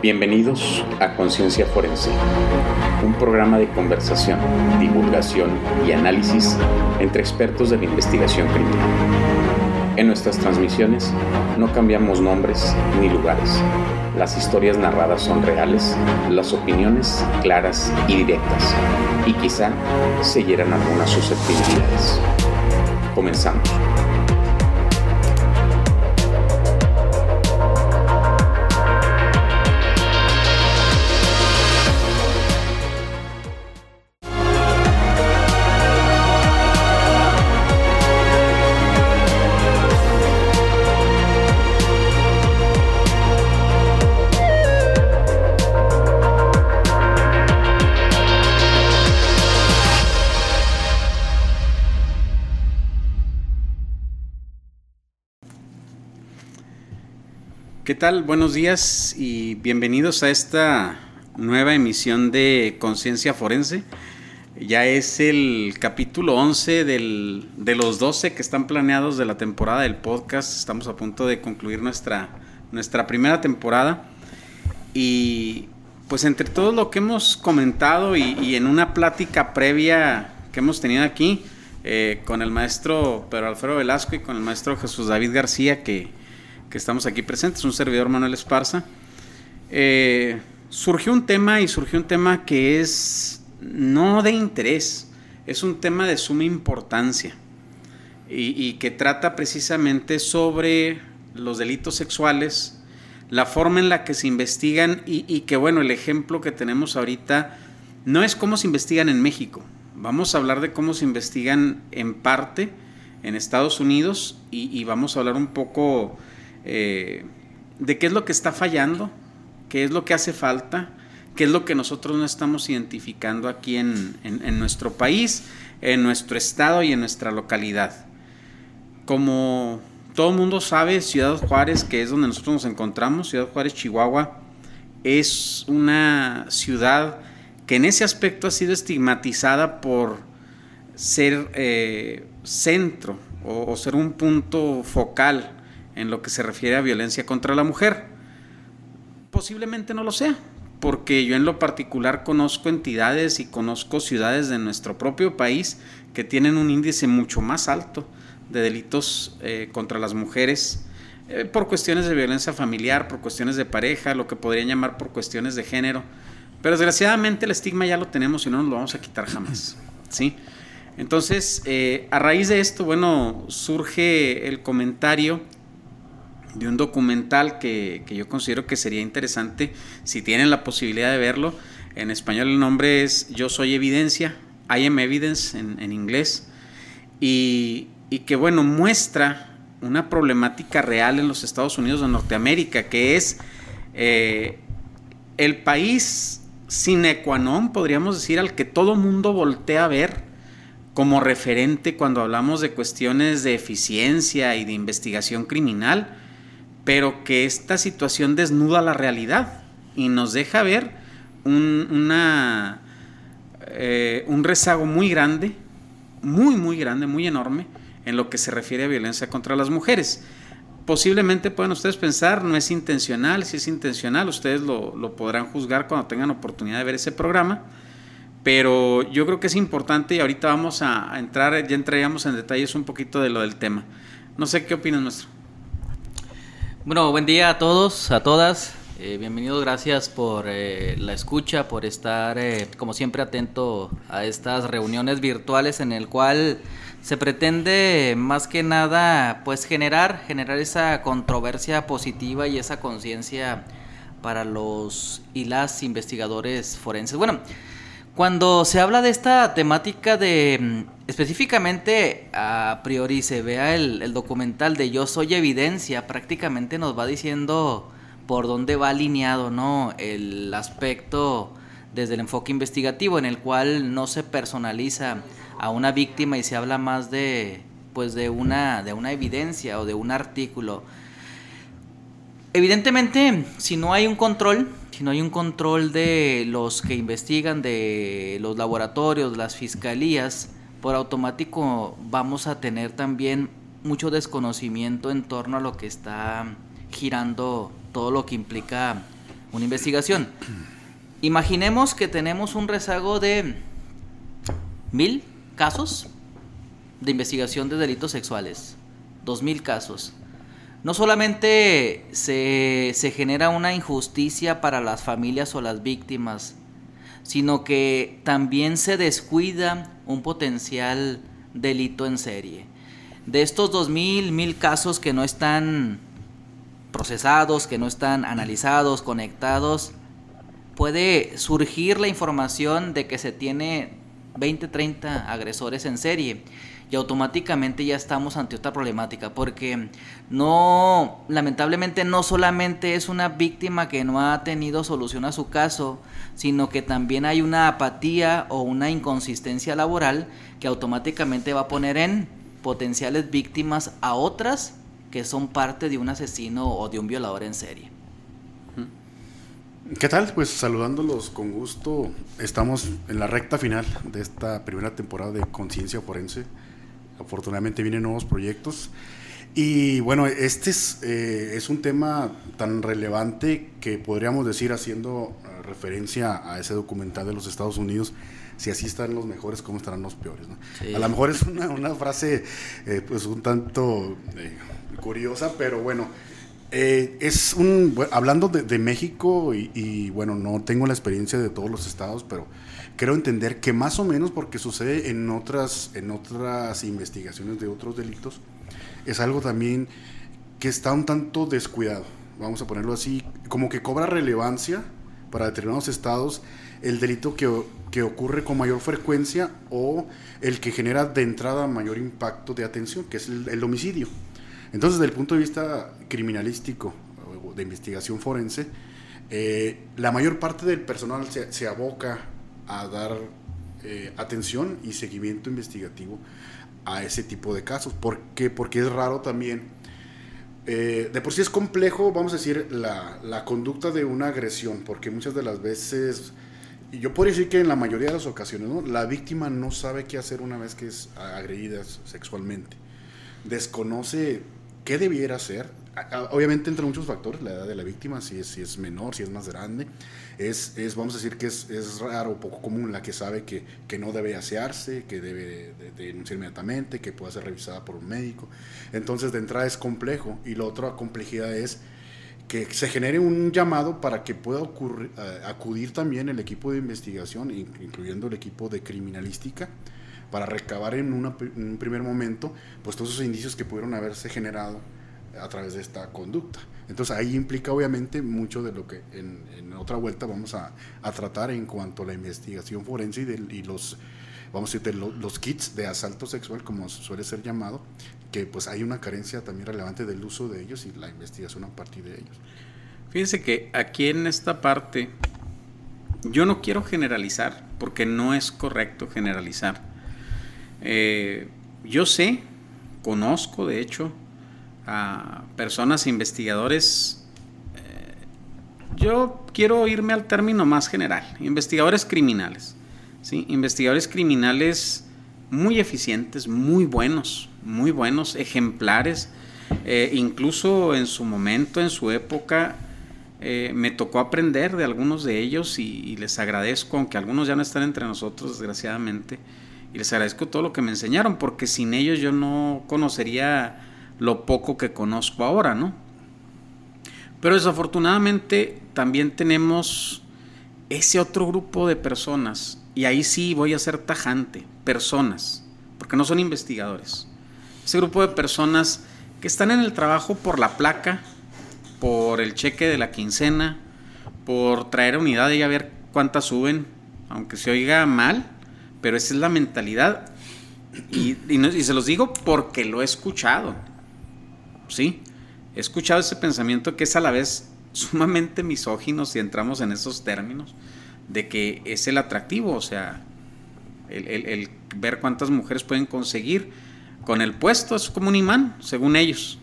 Bienvenidos a Conciencia Forense, un programa de conversación, divulgación y análisis entre expertos de la investigación criminal. En nuestras transmisiones no cambiamos nombres ni lugares. Las historias narradas son reales, las opiniones claras y directas, y quizá se hieran algunas susceptibilidades. Comenzamos. ¿Qué tal? Buenos días y bienvenidos a esta nueva emisión de Conciencia Forense. Ya es el capítulo 11 del, de los 12 que están planeados de la temporada del podcast. Estamos a punto de concluir nuestra, nuestra primera temporada. Y pues entre todo lo que hemos comentado y, en una plática previa que hemos tenido aquí eh, con el maestro Pedro Alfredo Velasco y con el maestro Jesús David García, que que estamos aquí presentes, un servidor Manuel Esparza. Eh, surgió un tema y surgió un tema que es no de interés, es un tema de suma importancia y, que trata precisamente sobre los delitos sexuales, la forma en la que se investigan y, que bueno, el ejemplo que tenemos ahorita no es cómo se investigan en México, vamos a hablar de cómo se investigan en parte en Estados Unidos y vamos a hablar un poco eh, de qué es lo que está fallando, qué es lo que hace falta, qué es lo que nosotros no estamos identificando aquí en, nuestro país, en nuestro estado y en nuestra localidad. Como todo el mundo sabe, Ciudad Juárez, que es donde nosotros nos encontramos, Ciudad Juárez, Chihuahua, es una ciudad que en ese aspecto ha sido estigmatizada por ser eh, centro o, ser un punto focal en lo que se refiere a violencia contra la mujer. Posiblemente no lo sea, porque yo en lo particular conozco entidades y conozco ciudades de nuestro propio país que tienen un índice mucho más alto de delitos eh, contra las mujeres eh, por cuestiones de violencia familiar, por cuestiones de pareja, lo que podrían llamar por cuestiones de género. Pero desgraciadamente el estigma ya lo tenemos y no nos lo vamos a quitar jamás. ¿sí? Entonces, eh, a raíz de esto, bueno, surge el comentario de un documental que, yo considero que sería interesante si tienen la posibilidad de verlo. En español el nombre es Yo Soy Evidencia, I Am Evidence en, inglés, y, que bueno, muestra una problemática real en los Estados Unidos de Norteamérica, que es eh, el país sine qua non, podríamos decir, al que todo mundo voltea a ver como referente cuando hablamos de cuestiones de eficiencia y de investigación criminal pero que esta situación desnuda la realidad y nos deja ver un, una, eh, un rezago muy grande, muy, muy grande, muy enorme en lo que se refiere a violencia contra las mujeres. Posiblemente pueden ustedes pensar, no es intencional, si es intencional, ustedes lo, lo podrán juzgar cuando tengan oportunidad de ver ese programa, pero yo creo que es importante y ahorita vamos a, entrar, ya entraríamos en detalles un poquito de lo del tema. No sé qué opinas, nuestro. Bueno, buen día a todos, a todas. Eh, bienvenidos, gracias por eh, la escucha, por estar, eh, como siempre, atento a estas reuniones virtuales en el cual se pretende más que nada, pues generar, generar esa controversia positiva y esa conciencia para los y las investigadores forenses. Bueno, cuando se habla de esta temática de mm, específicamente a priori se vea el, documental de Yo Soy Evidencia, prácticamente nos va diciendo por dónde va alineado ¿no? el aspecto desde el enfoque investigativo en el cual no se personaliza a una víctima y se habla más de pues de una de una evidencia o de un artículo. Evidentemente, si no hay un control, si no hay un control de los que investigan, de los laboratorios, las fiscalías, por automático vamos a tener también mucho desconocimiento en torno a lo que está girando todo lo que implica una investigación. Imaginemos que tenemos un rezago de mil casos de investigación de delitos sexuales, dos mil casos. No solamente se, se genera una injusticia para las familias o las víctimas, sino que también se descuida un potencial delito en serie. De estos dos mil, mil casos que no están procesados, que no están analizados, conectados, puede surgir la información de que se tiene 20, 30 agresores en serie y automáticamente ya estamos ante otra problemática porque no lamentablemente no solamente es una víctima que no ha tenido solución a su caso, sino que también hay una apatía o una inconsistencia laboral que automáticamente va a poner en potenciales víctimas a otras que son parte de un asesino o de un violador en serie. ¿Qué tal? Pues saludándolos con gusto. Estamos en la recta final de esta primera temporada de Conciencia Forense. Afortunadamente vienen nuevos proyectos. Y bueno, este es, eh, es un tema tan relevante que podríamos decir, haciendo eh, referencia a ese documental de los Estados Unidos, si así están los mejores, ¿cómo estarán los peores? A lo mejor es una, una frase eh, pues un tanto curiosa, pero bueno, es un, hablando de, México y, y, bueno, no tengo la experiencia de todos los estados, pero creo entender que más o menos porque sucede en otras, en otras investigaciones de otros delitos, es algo también que está un tanto descuidado, vamos a ponerlo así, como que cobra relevancia para determinados estados el delito que, que ocurre con mayor frecuencia o el que genera de entrada mayor impacto de atención, que es el, homicidio. Entonces, desde el punto de vista criminalístico, de investigación forense, eh, la mayor parte del personal se, se aboca a dar eh, atención y seguimiento investigativo a ese tipo de casos. ¿Por qué? Porque es raro también. Eh, de por sí es complejo, vamos a decir, la, la, conducta de una agresión, porque muchas de las veces, y yo puedo decir que en la mayoría de las ocasiones, ¿no? la víctima no sabe qué hacer una vez que es agredida sexualmente. Desconoce qué debiera hacer. Obviamente entre muchos factores, la edad de la víctima, si es, si es menor, si es más grande, es, es, vamos a decir que es, es raro, poco común la que sabe que, que no debe asearse, que debe denunciar inmediatamente, que pueda ser revisada por un médico. Entonces, de entrada es complejo. Y la otra complejidad es que se genere un llamado para que pueda eh, acudir también el equipo de investigación, incluyendo el equipo de criminalística, para recabar en, en un primer momento pues todos esos indicios que pudieron haberse generado a través de esta conducta. Entonces ahí implica obviamente mucho de lo que en, otra vuelta vamos a, tratar en cuanto a la investigación forense y, los, vamos a decir, los, kits de asalto sexual, como suele ser llamado, que pues hay una carencia también relevante del uso de ellos y la investigación a partir de ellos. Fíjense que aquí en esta parte yo no quiero generalizar, porque no es correcto generalizar. Eh, yo sé, conozco de hecho, a personas investigadores, eh, yo quiero irme al término más general, investigadores criminales, ¿sí? investigadores criminales muy eficientes, muy buenos, muy buenos, ejemplares, eh, incluso en su momento, en su época, eh, me tocó aprender de algunos de ellos y, y, les agradezco, aunque algunos ya no están entre nosotros, desgraciadamente, y les agradezco todo lo que me enseñaron, porque sin ellos yo no conocería lo poco que conozco ahora, ¿no? Pero desafortunadamente también tenemos ese otro grupo de personas, y ahí sí voy a ser tajante, personas, porque no son investigadores. Ese grupo de personas que están en el trabajo por la placa, por el cheque de la quincena, por traer unidad y a ver cuántas suben, aunque se oiga mal, pero esa es la mentalidad. Y, y se los digo porque lo he escuchado sí, he escuchado ese pensamiento que es a la vez sumamente misógino si entramos en esos términos, de que es el atractivo, o sea, el, ver cuántas mujeres pueden conseguir con el puesto es como un imán, según ellos.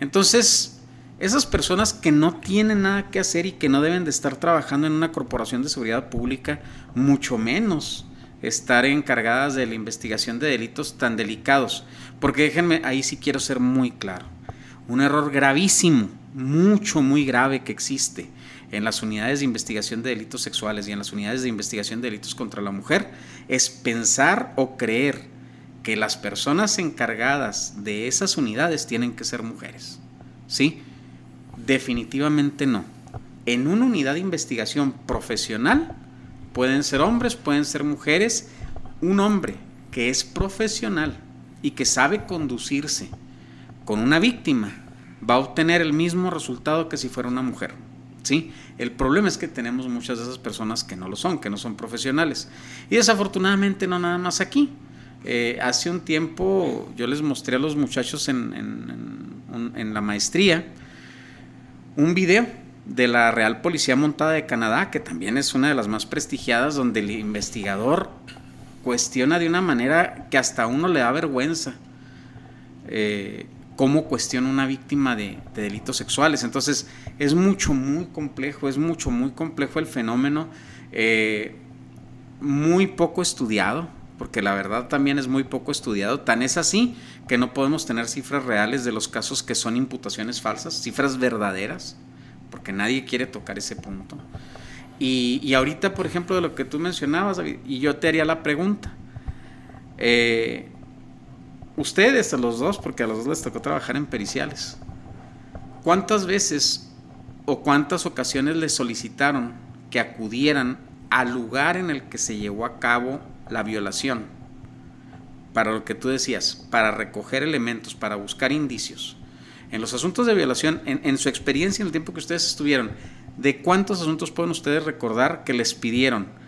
Entonces, esas personas que no tienen nada que hacer y que no deben de estar trabajando en una corporación de seguridad pública, mucho menos estar encargadas de la investigación de delitos tan delicados. Porque déjenme, ahí sí quiero ser muy claro. Un error gravísimo, mucho, muy grave que existe en las unidades de investigación de delitos sexuales y en las unidades de investigación de delitos contra la mujer es pensar o creer que las personas encargadas de esas unidades tienen que ser mujeres. ¿Sí? Definitivamente no. En una unidad de investigación profesional pueden ser hombres, pueden ser mujeres. Un hombre que es profesional y que sabe conducirse con una víctima va a obtener el mismo resultado que si fuera una mujer. ¿sí? El problema es que tenemos muchas de esas personas que no lo son, que no son profesionales. Y desafortunadamente no nada más aquí. Eh, hace un tiempo yo les mostré a los muchachos en, en, la maestría un video de la Real Policía Montada de Canadá, que también es una de las más prestigiadas, donde el investigador cuestiona de una manera que hasta a uno le da vergüenza. Eh, cómo cuestiona una víctima de, delitos sexuales. Entonces, es mucho, muy complejo, es mucho, muy complejo el fenómeno, eh, muy poco estudiado, porque la verdad también es muy poco estudiado. Tan es así que no podemos tener cifras reales de los casos que son imputaciones falsas, cifras verdaderas, porque nadie quiere tocar ese punto. Y, y ahorita, por ejemplo, de lo que tú mencionabas, David, y yo te haría la pregunta. Eh, ustedes, a los dos, porque a los dos les tocó trabajar en periciales, ¿cuántas veces o cuántas ocasiones les solicitaron que acudieran al lugar en el que se llevó a cabo la violación? Para lo que tú decías, para recoger elementos, para buscar indicios. En los asuntos de violación, en, en su experiencia, en el tiempo que ustedes estuvieron, ¿de cuántos asuntos pueden ustedes recordar que les pidieron?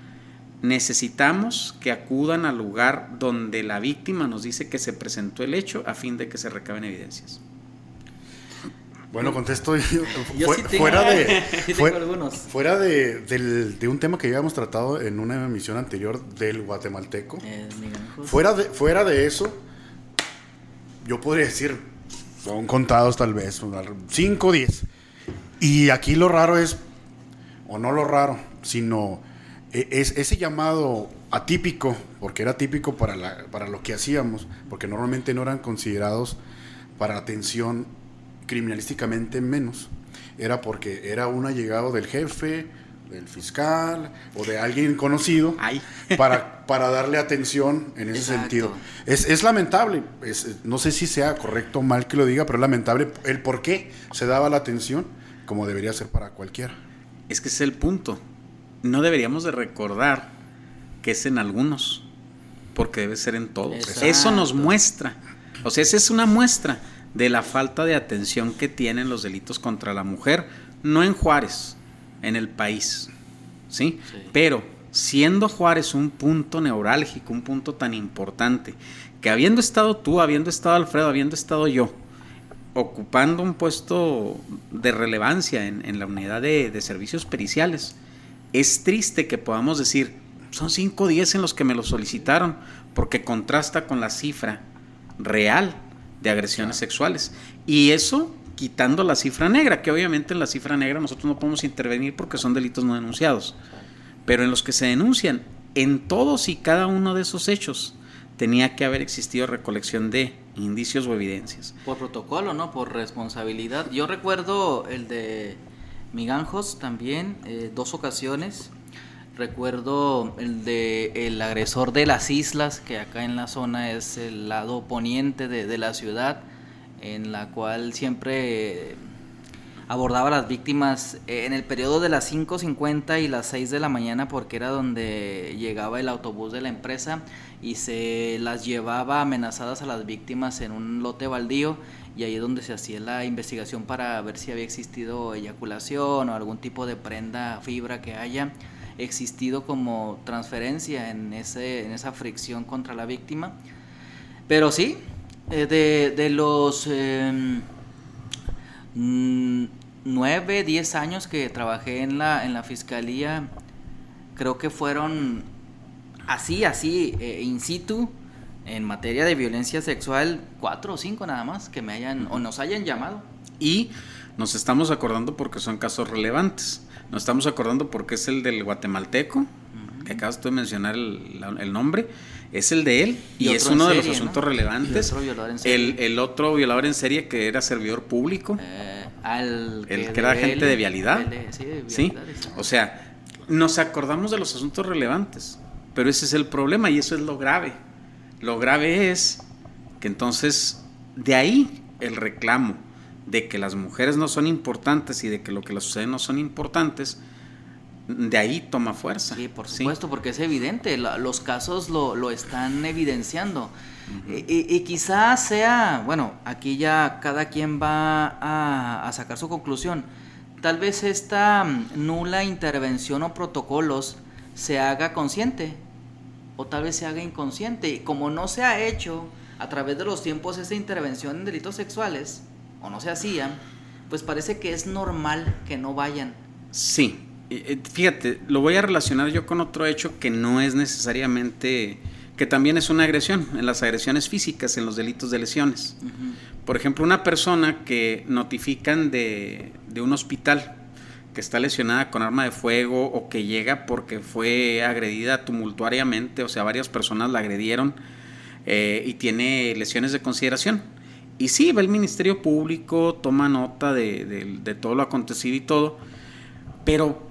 necesitamos que acudan al lugar donde la víctima nos dice que se presentó el hecho a fin de que se recaben evidencias. Bueno, contesto fuera de fuera de, un tema que ya hemos tratado en una emisión anterior del guatemalteco. Eh, fuera de fuera de eso, yo podría decir son contados tal vez, 5 o 10. Y aquí lo raro es o no lo raro, sino e, es, ese llamado atípico, porque era típico para, la, para lo que hacíamos, porque normalmente no eran considerados para atención criminalísticamente menos, era porque era un allegado del jefe, del fiscal o de alguien conocido para, para darle atención en ese sentido. Es, es lamentable, es, no sé si sea correcto o mal que lo diga, pero es lamentable el por qué se daba la atención como debería ser para cualquiera. Es que es el punto no deberíamos de recordar que es en algunos, porque debe ser en todos. Eso nos muestra, o sea, esa es una muestra de la falta de atención que tienen los delitos contra la mujer, no en Juárez, en el país, ¿sí? Pero siendo Juárez un punto neurálgico, un punto tan importante, que habiendo estado tú, habiendo estado Alfredo, habiendo estado yo, ocupando un puesto de relevancia en, la unidad de, de servicios periciales, es triste que podamos decir, son 5 días en los que me lo solicitaron, porque contrasta con la cifra real de agresiones sexuales. Y eso quitando la cifra negra, que obviamente en la cifra negra nosotros no podemos intervenir porque son delitos no denunciados. Pero en los que se denuncian, en todos y cada uno de esos hechos, tenía que haber existido recolección de indicios o evidencias. Por protocolo, ¿no? Por responsabilidad. Yo recuerdo el de Miganjos también, eh, dos ocasiones. Recuerdo el de el agresor de las islas, que acá en la zona es el lado poniente de, la ciudad, en la cual siempre abordaba a las víctimas en el periodo de las 5.50 y las 6 de la mañana porque era donde llegaba el autobús de la empresa y se las llevaba amenazadas a las víctimas en un lote baldío y ahí es donde se hacía la investigación para ver si había existido eyaculación o algún tipo de prenda, fibra que haya existido como transferencia en, ese, en esa fricción contra la víctima. Pero sí, eh, de, de, los eh, 9, 10 años que trabajé en la, en la fiscalía, creo que fueron así, así, eh, in situ, en materia de violencia sexual, cuatro o cinco nada más que me hayan o nos hayan llamado. Y nos estamos acordando porque son casos relevantes. Nos estamos acordando porque es el del guatemalteco, que acabas de mencionar el, nombre, es el de él y, es uno de los asuntos relevantes. el, el, otro violador en serie que era servidor público. Eh el que era agente de vialidad. sí, o sea, nos acordamos de los asuntos relevantes, pero ese es el problema y eso es lo grave. Lo grave es que entonces de ahí el reclamo de que las mujeres no son importantes y de que lo que les sucede no son importantes, de ahí toma fuerza. Sí, por supuesto, porque es evidente, los casos lo, están evidenciando. y, quizás sea, bueno, aquí ya cada quien va a, a, sacar su conclusión. Tal vez esta mm, nula intervención o protocolos se haga consciente o tal vez se haga inconsciente. Y como no se ha hecho a través de los tiempos esta intervención en delitos sexuales, o no se hacían, pues parece que es normal que no vayan. Sí, fíjate, lo voy a relacionar yo con otro hecho que no es necesariamente, que también es una agresión, en las agresiones físicas, en los delitos de lesiones. Por ejemplo, una persona que notifican de, de un hospital que está lesionada con arma de fuego o que llega porque fue agredida tumultuariamente, o sea, varias personas la agredieron eh, y tiene lesiones de consideración. Y sí, va el Ministerio Público, toma nota de, de todo lo acontecido y todo, pero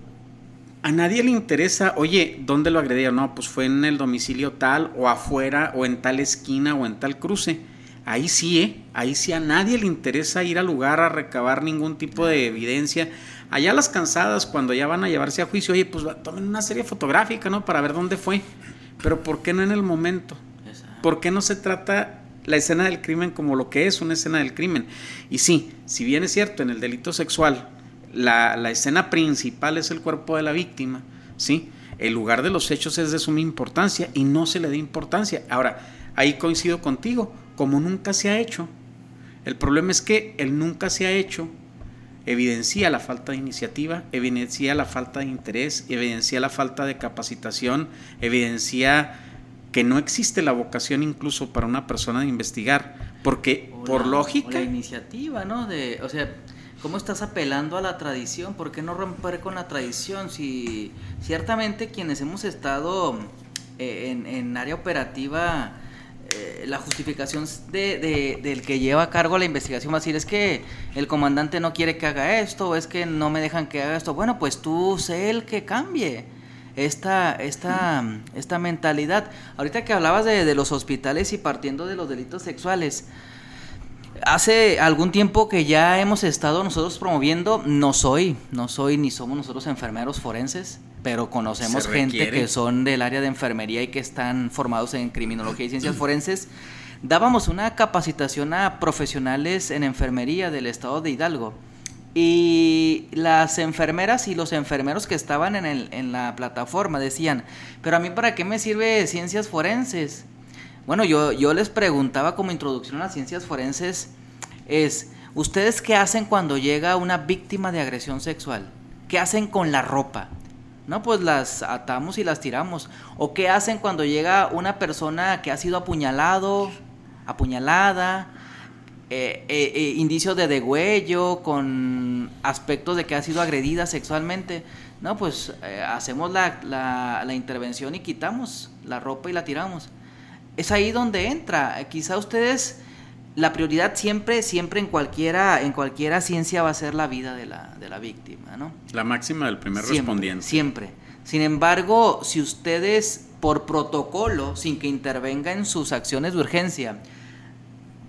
a nadie le interesa, oye, ¿dónde lo agredieron? No, pues fue en el domicilio tal, o afuera, o en tal esquina, o en tal cruce. Ahí sí, ¿eh? Ahí sí a nadie le interesa ir al lugar a recabar ningún tipo de evidencia. Allá las cansadas, cuando ya van a llevarse a juicio, oye, pues tomen una serie fotográfica, ¿no? Para ver dónde fue. Pero ¿por qué no en el momento? ¿Por qué no se trata la escena del crimen como lo que es una escena del crimen? Y sí, si bien es cierto, en el delito sexual la, la, escena principal es el cuerpo de la víctima, ¿sí? El lugar de los hechos es de suma importancia y no se le da importancia. Ahora, ahí coincido contigo, como nunca se ha hecho. El problema es que el nunca se ha hecho evidencia la falta de iniciativa, evidencia la falta de interés, evidencia la falta de capacitación, evidencia que no existe la vocación incluso para una persona de investigar, porque por lógica... la iniciativa, ¿no? De, o sea, ¿Cómo estás apelando a la tradición? ¿Por qué no romper con la tradición? Si ciertamente quienes hemos estado eh, en, área operativa, eh, la justificación de, del que lleva a cargo la investigación va a decir es que el comandante no quiere que haga esto, o es que no me dejan que haga esto. Bueno, pues tú sé el que cambie esta, esta, esta mentalidad. Ahorita que hablabas de, de los hospitales y partiendo de los delitos sexuales, hace algún tiempo que ya hemos estado nosotros promoviendo, no soy, no soy ni somos nosotros enfermeros forenses, pero conocemos gente que son del área de enfermería y que están formados en criminología y ciencias forenses. Dábamos una capacitación a profesionales en enfermería del estado de Hidalgo. Y las enfermeras y los enfermeros que estaban en, el, en la plataforma decían, pero a mí para qué me sirve ciencias forenses? Bueno, yo, yo les preguntaba como introducción a las ciencias forenses, es, ¿ustedes qué hacen cuando llega una víctima de agresión sexual? ¿Qué hacen con la ropa? No, pues las atamos y las tiramos. ¿O qué hacen cuando llega una persona que ha sido apuñalado, apuñalada, eh, eh, eh, indicios de degüello, con aspectos de que ha sido agredida sexualmente? No, pues hacemos la, la, la intervención y quitamos la ropa y la tiramos es ahí donde entra. Quizá ustedes, la prioridad siempre, siempre en cualquiera, en cualquiera ciencia va a ser la vida de la, de la víctima, ¿no? La máxima del primer respondiente. Siempre. Sin embargo, si ustedes, por protocolo, sin que intervenga en sus acciones de urgencia,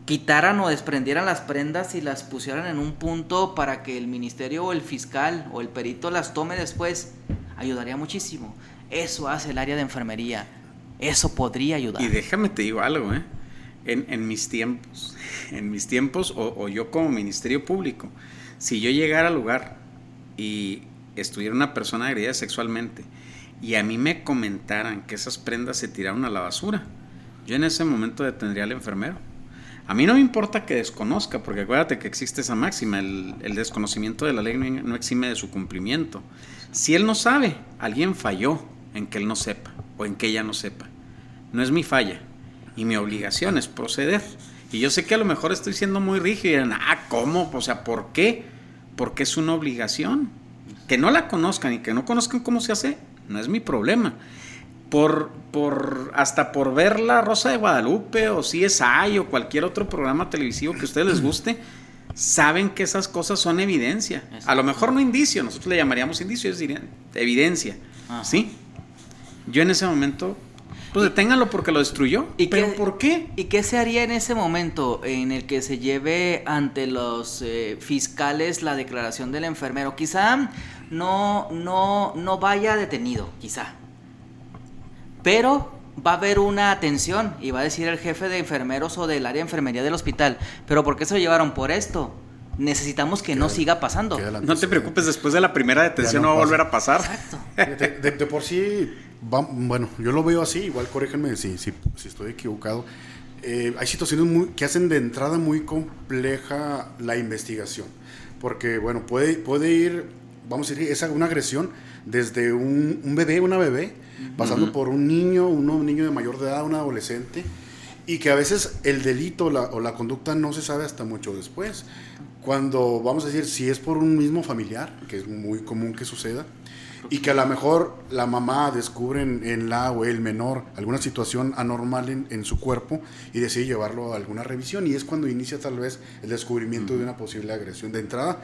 quitaran o desprendieran las prendas y las pusieran en un punto para que el ministerio o el fiscal o el perito las tome después, ayudaría muchísimo. Eso hace el área de enfermería eso podría ayudar. Y déjame te digo algo, ¿eh? En, mis tiempos, en mis tiempos, o, yo como Ministerio Público, si yo llegara al lugar y estuviera una persona agredida sexualmente y a mí me comentaran que esas prendas se tiraron a la basura, yo en ese momento detendría al enfermero. A mí no me importa que desconozca, porque acuérdate que existe esa máxima, el, desconocimiento de la ley no exime de su cumplimiento. Si él no sabe, alguien falló en que él no sepa o en que ella no sepa. No es mi falla y mi obligación es proceder. Y yo sé que a lo mejor estoy siendo muy rígido y dirán, ah, ¿cómo? O sea, ¿por qué? Porque es una obligación. Que no la conozcan y que no conozcan cómo se hace, no es mi problema. Por, por, hasta por ver La Rosa de Guadalupe o CSI o cualquier otro programa televisivo que a ustedes les guste, saben que esas cosas son evidencia. A lo mejor no indicio, nosotros le llamaríamos indicio, es evidencia. ¿Sí? Yo en ese momento, pues deténganlo porque lo destruyó. ¿Y ¿Pero por qué? ¿Y qué se haría en ese momento en el que se lleve ante los eh, fiscales la declaración del enfermero? Quizá no, no, no vaya detenido, quizá. Pero va a haber una atención y va a decir el jefe de enfermeros o del área de enfermería del hospital, pero ¿por qué se lo llevaron por esto? Necesitamos que no siga pasando. No te preocupes, después de la primera detención no, va a volver a pasar. Exacto. De, por sí, bueno, yo lo veo así, igual corríjanme si, si, estoy equivocado. Eh, hay situaciones muy, que hacen de entrada muy compleja la investigación, porque bueno, puede, puede ir, vamos a decir, es una agresión desde un, un bebé, una bebé, pasando por un niño, un niño de mayor de edad, un adolescente, y que a veces el delito o la conducta no se sabe hasta mucho después. Cuando, vamos a decir, si es por un mismo familiar, que es muy común que suceda, y que a lo mejor la mamá descubre en, la o el menor alguna situación anormal en, su cuerpo y decide llevarlo a alguna revisión y es cuando inicia tal vez el descubrimiento de una posible agresión de entrada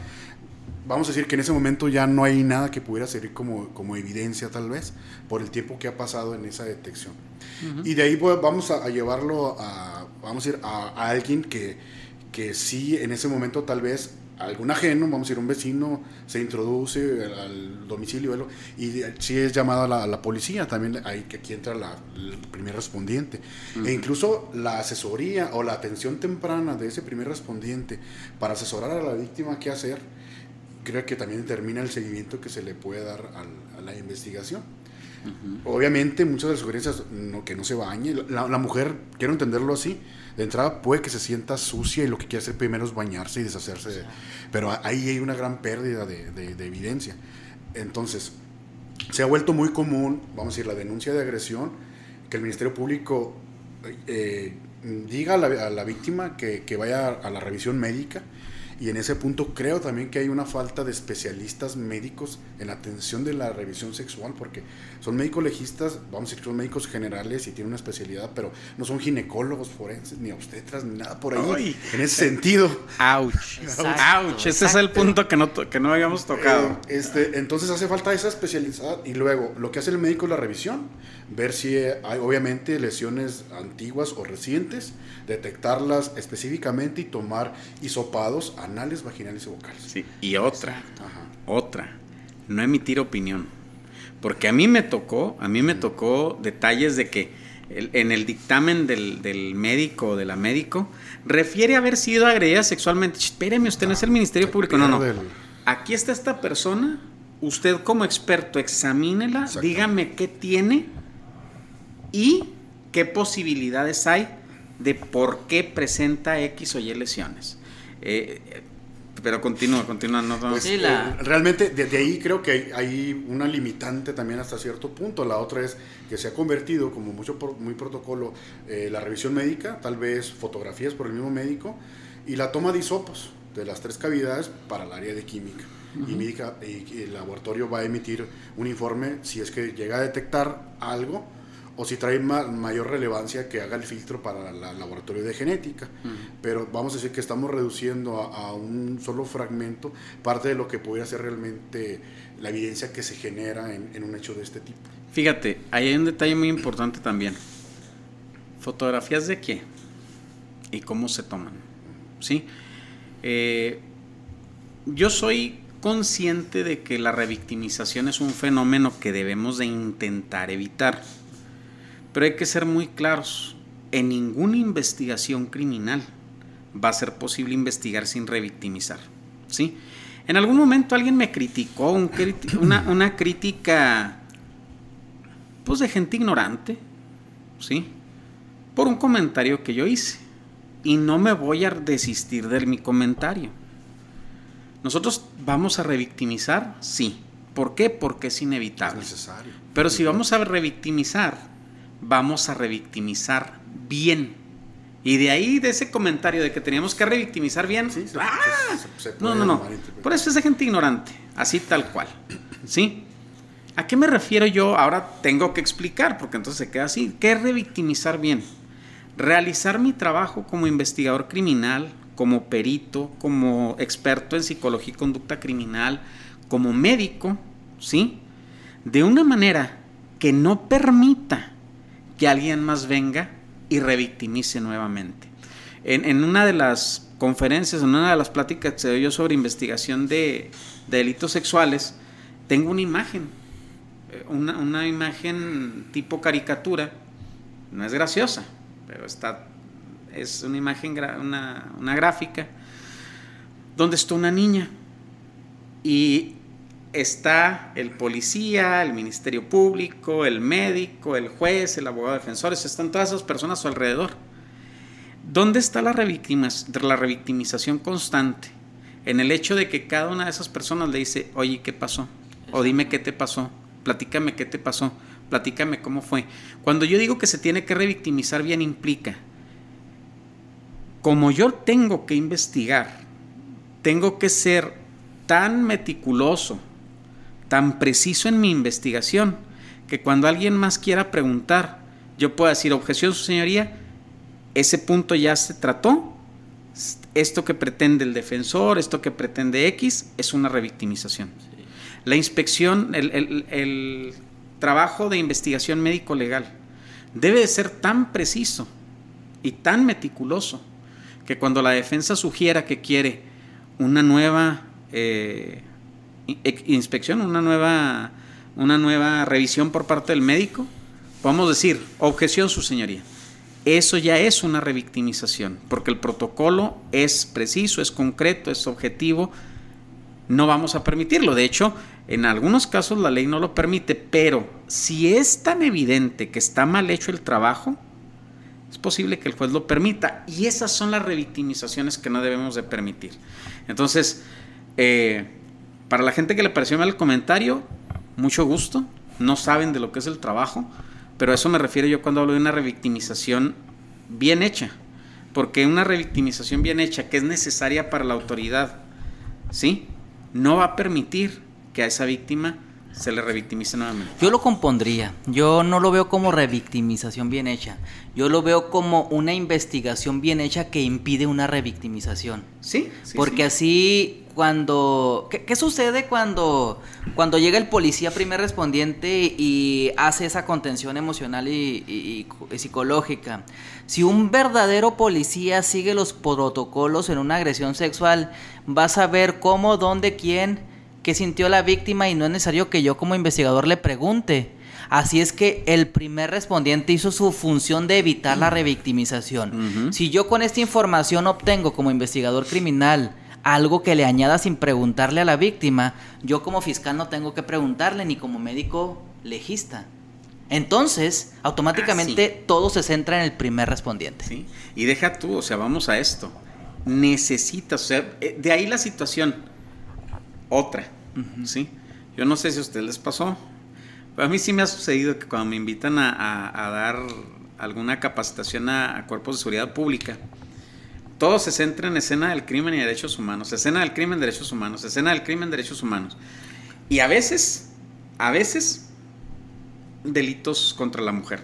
vamos a decir que en ese momento ya no hay nada que pudiera servir como, como evidencia tal vez por el tiempo que ha pasado en esa detección. Y de ahí pues, vamos a, llevarlo a, vamos a ir a, alguien que, que sí en ese momento tal vez algún ajeno, vamos a decir un vecino, se introduce al, domicilio y si es llamado a la, policía, también hay que aquí entra la, el primer respondiente. E incluso la asesoría o la atención temprana de ese primer respondiente para asesorar a la víctima qué hacer, creo que también determina el seguimiento que se le puede dar a la investigación. Obviamente, muchas de las sugerencias, no, que no se bañe. La, mujer, quiero entenderlo así, de entrada puede que se sienta sucia y lo que quiere hacer primero es bañarse y deshacerse. pero ahí hay una gran pérdida de, evidencia. Entonces, se ha vuelto muy común, vamos a decir, la denuncia de agresión, que el Ministerio Público eh, diga a la, víctima que, que, vaya a la revisión médica y en ese punto creo también que hay una falta de especialistas médicos en atención de la revisión sexual, porque son médicos legistas, vamos a decir que son médicos generales y tienen una especialidad, pero no son ginecólogos forenses, ni obstetras, ni nada por ahí. En ese sentido. Ouch. Ouch. Ese es el punto que no, que no habíamos tocado. Eh, este, entonces hace falta esa especialidad y luego lo que hace el médico es la revisión, ver si hay obviamente lesiones antiguas o recientes, detectarlas específicamente y tomar hisopados anales, vaginales y vocales. Sí, y otra, otra, no emitir opinión. Porque a mí me tocó, a mí me tocó detalles de que en el dictamen del, del médico o de la médico refiere a haber sido agredida sexualmente. Espéreme, usted no es el Ministerio Público. No, no. Aquí está esta persona. Usted como experto examínela, dígame qué tiene y qué posibilidades hay de por qué presenta X o Y lesiones. Eh, pero continúa, continúa. No, pues, eh, realmente desde ahí creo que hay, una limitante también hasta cierto punto. La otra es que se ha convertido como mucho muy protocolo eh, la revisión médica, tal vez fotografías por el mismo médico y la toma de hisopos de las tres cavidades para el área de química. y, médica, y el laboratorio va a emitir un informe si es que llega a detectar algo o si trae mayor relevancia que haga el filtro para el laboratorio de genética. Pero vamos a decir que estamos reduciendo a, un solo fragmento parte de lo que pudiera ser realmente la evidencia que se genera en, un hecho de este tipo. Fíjate, ahí hay un detalle muy importante también. ¿Fotografías de qué? ¿Y cómo se toman? ¿Sí? Eh, yo soy consciente de que la revictimización es un fenómeno que debemos de intentar evitar pero hay que ser muy claros. En ninguna investigación criminal va a ser posible investigar sin revictimizar. ¿sí? En algún momento alguien me criticó, una, una, crítica pues de gente ignorante, ¿sí? Por un comentario que yo hice. Y no me voy a desistir de mi comentario. ¿Nosotros vamos a revictimizar? Sí. ¿Por qué? Porque es inevitable. Es necesario. Pero si vamos a revictimizar, vamos a revictimizar bien. Y de ahí, de ese comentario de que teníamos que revictimizar bien, ¡ah! no, no, no. Por eso es de gente ignorante, así tal cual. ¿Sí? ¿A qué me refiero yo? Ahora tengo que explicar, porque entonces se queda así. ¿Qué es revictimizar bien? Realizar mi trabajo como investigador criminal como perito, como experto en psicología y conducta criminal, como médico, ¿sí? De una manera que no permita que alguien más venga y revictimice nuevamente. En, una de las conferencias, en una de las pláticas que se dio yo sobre investigación de, delitos sexuales, tengo una imagen, eh, una, imagen tipo caricatura, no es graciosa, pero está es una imagen, una gráfica, donde está una niña y está el policía, el Ministerio Público, el médico, el juez, el abogado defensor, están todas esas personas a su alrededor. ¿Dónde está la, la revictimización constante? En el hecho de que cada una de esas personas le dice, oye, ¿qué pasó? O dime qué te pasó, platícame qué te pasó, platícame cómo fue. Cuando yo digo que se tiene que revictimizar bien implica como yo tengo que investigar, tengo que ser tan meticuloso, tan preciso en mi investigación, que cuando alguien más quiera preguntar, yo pueda decir, objeción, su señoría, ese punto ya se trató, esto que pretende el defensor, esto que pretende X, es una revictimización. La inspección, el, el trabajo de investigación médico-legal debe de ser tan preciso y tan meticuloso que cuando la defensa sugiera que quiere una nueva eh, inspección, una nueva, una nueva revisión por parte del médico, podemos decir, objeción, su señoría. Eso ya es una revictimización, porque el protocolo es preciso, es concreto, es objetivo, no vamos a permitirlo. De hecho, en algunos casos la ley no lo permite, pero si es tan evidente que está mal hecho el trabajo, es posible que el juez lo permita. Y esas son las revictimizaciones que no debemos de permitir. Entonces, eh, para la gente que le pareció mal el comentario, mucho gusto. No saben de lo que es el trabajo, pero a eso me refiero yo cuando hablo de una revictimización bien hecha. Porque una revictimización bien hecha, que es necesaria para la autoridad, ¿sí? No va a permitir que a esa víctima se le revictimiza nuevamente. Yo lo compondría. Yo no lo veo como revictimización bien hecha. Yo lo veo como una investigación bien hecha que impide una revictimización. Sí. Porque así cuando ¿qué, sucede cuando cuando llega el policía primer respondiente y hace esa contención emocional y, y psicológica? Si un verdadero policía sigue los protocolos en una agresión sexual, va a saber cómo, dónde, quién qué sintió la víctima y no es necesario que yo como investigador le pregunte. Así es que el primer respondiente hizo su función de evitar la revictimización. Si yo con esta información obtengo como investigador criminal algo que le añada sin preguntarle a la víctima, yo como fiscal no tengo que preguntarle ni como médico legista. Entonces, automáticamente ah, todo se centra en el primer respondiente. Sí. Y deja tú, o sea, vamos a esto. Necesitas, o sea, eh, de ahí la situación otra, ¿sí? Yo no sé si a ustedes les pasó, pero a mí sí me ha sucedido que cuando me invitan a, dar alguna capacitación a, cuerpos de seguridad pública, todo se centra en escena del crimen y derechos humanos, escena del crimen, derechos humanos, escena del crimen, derechos humanos. Y a veces, a veces, delitos contra la mujer.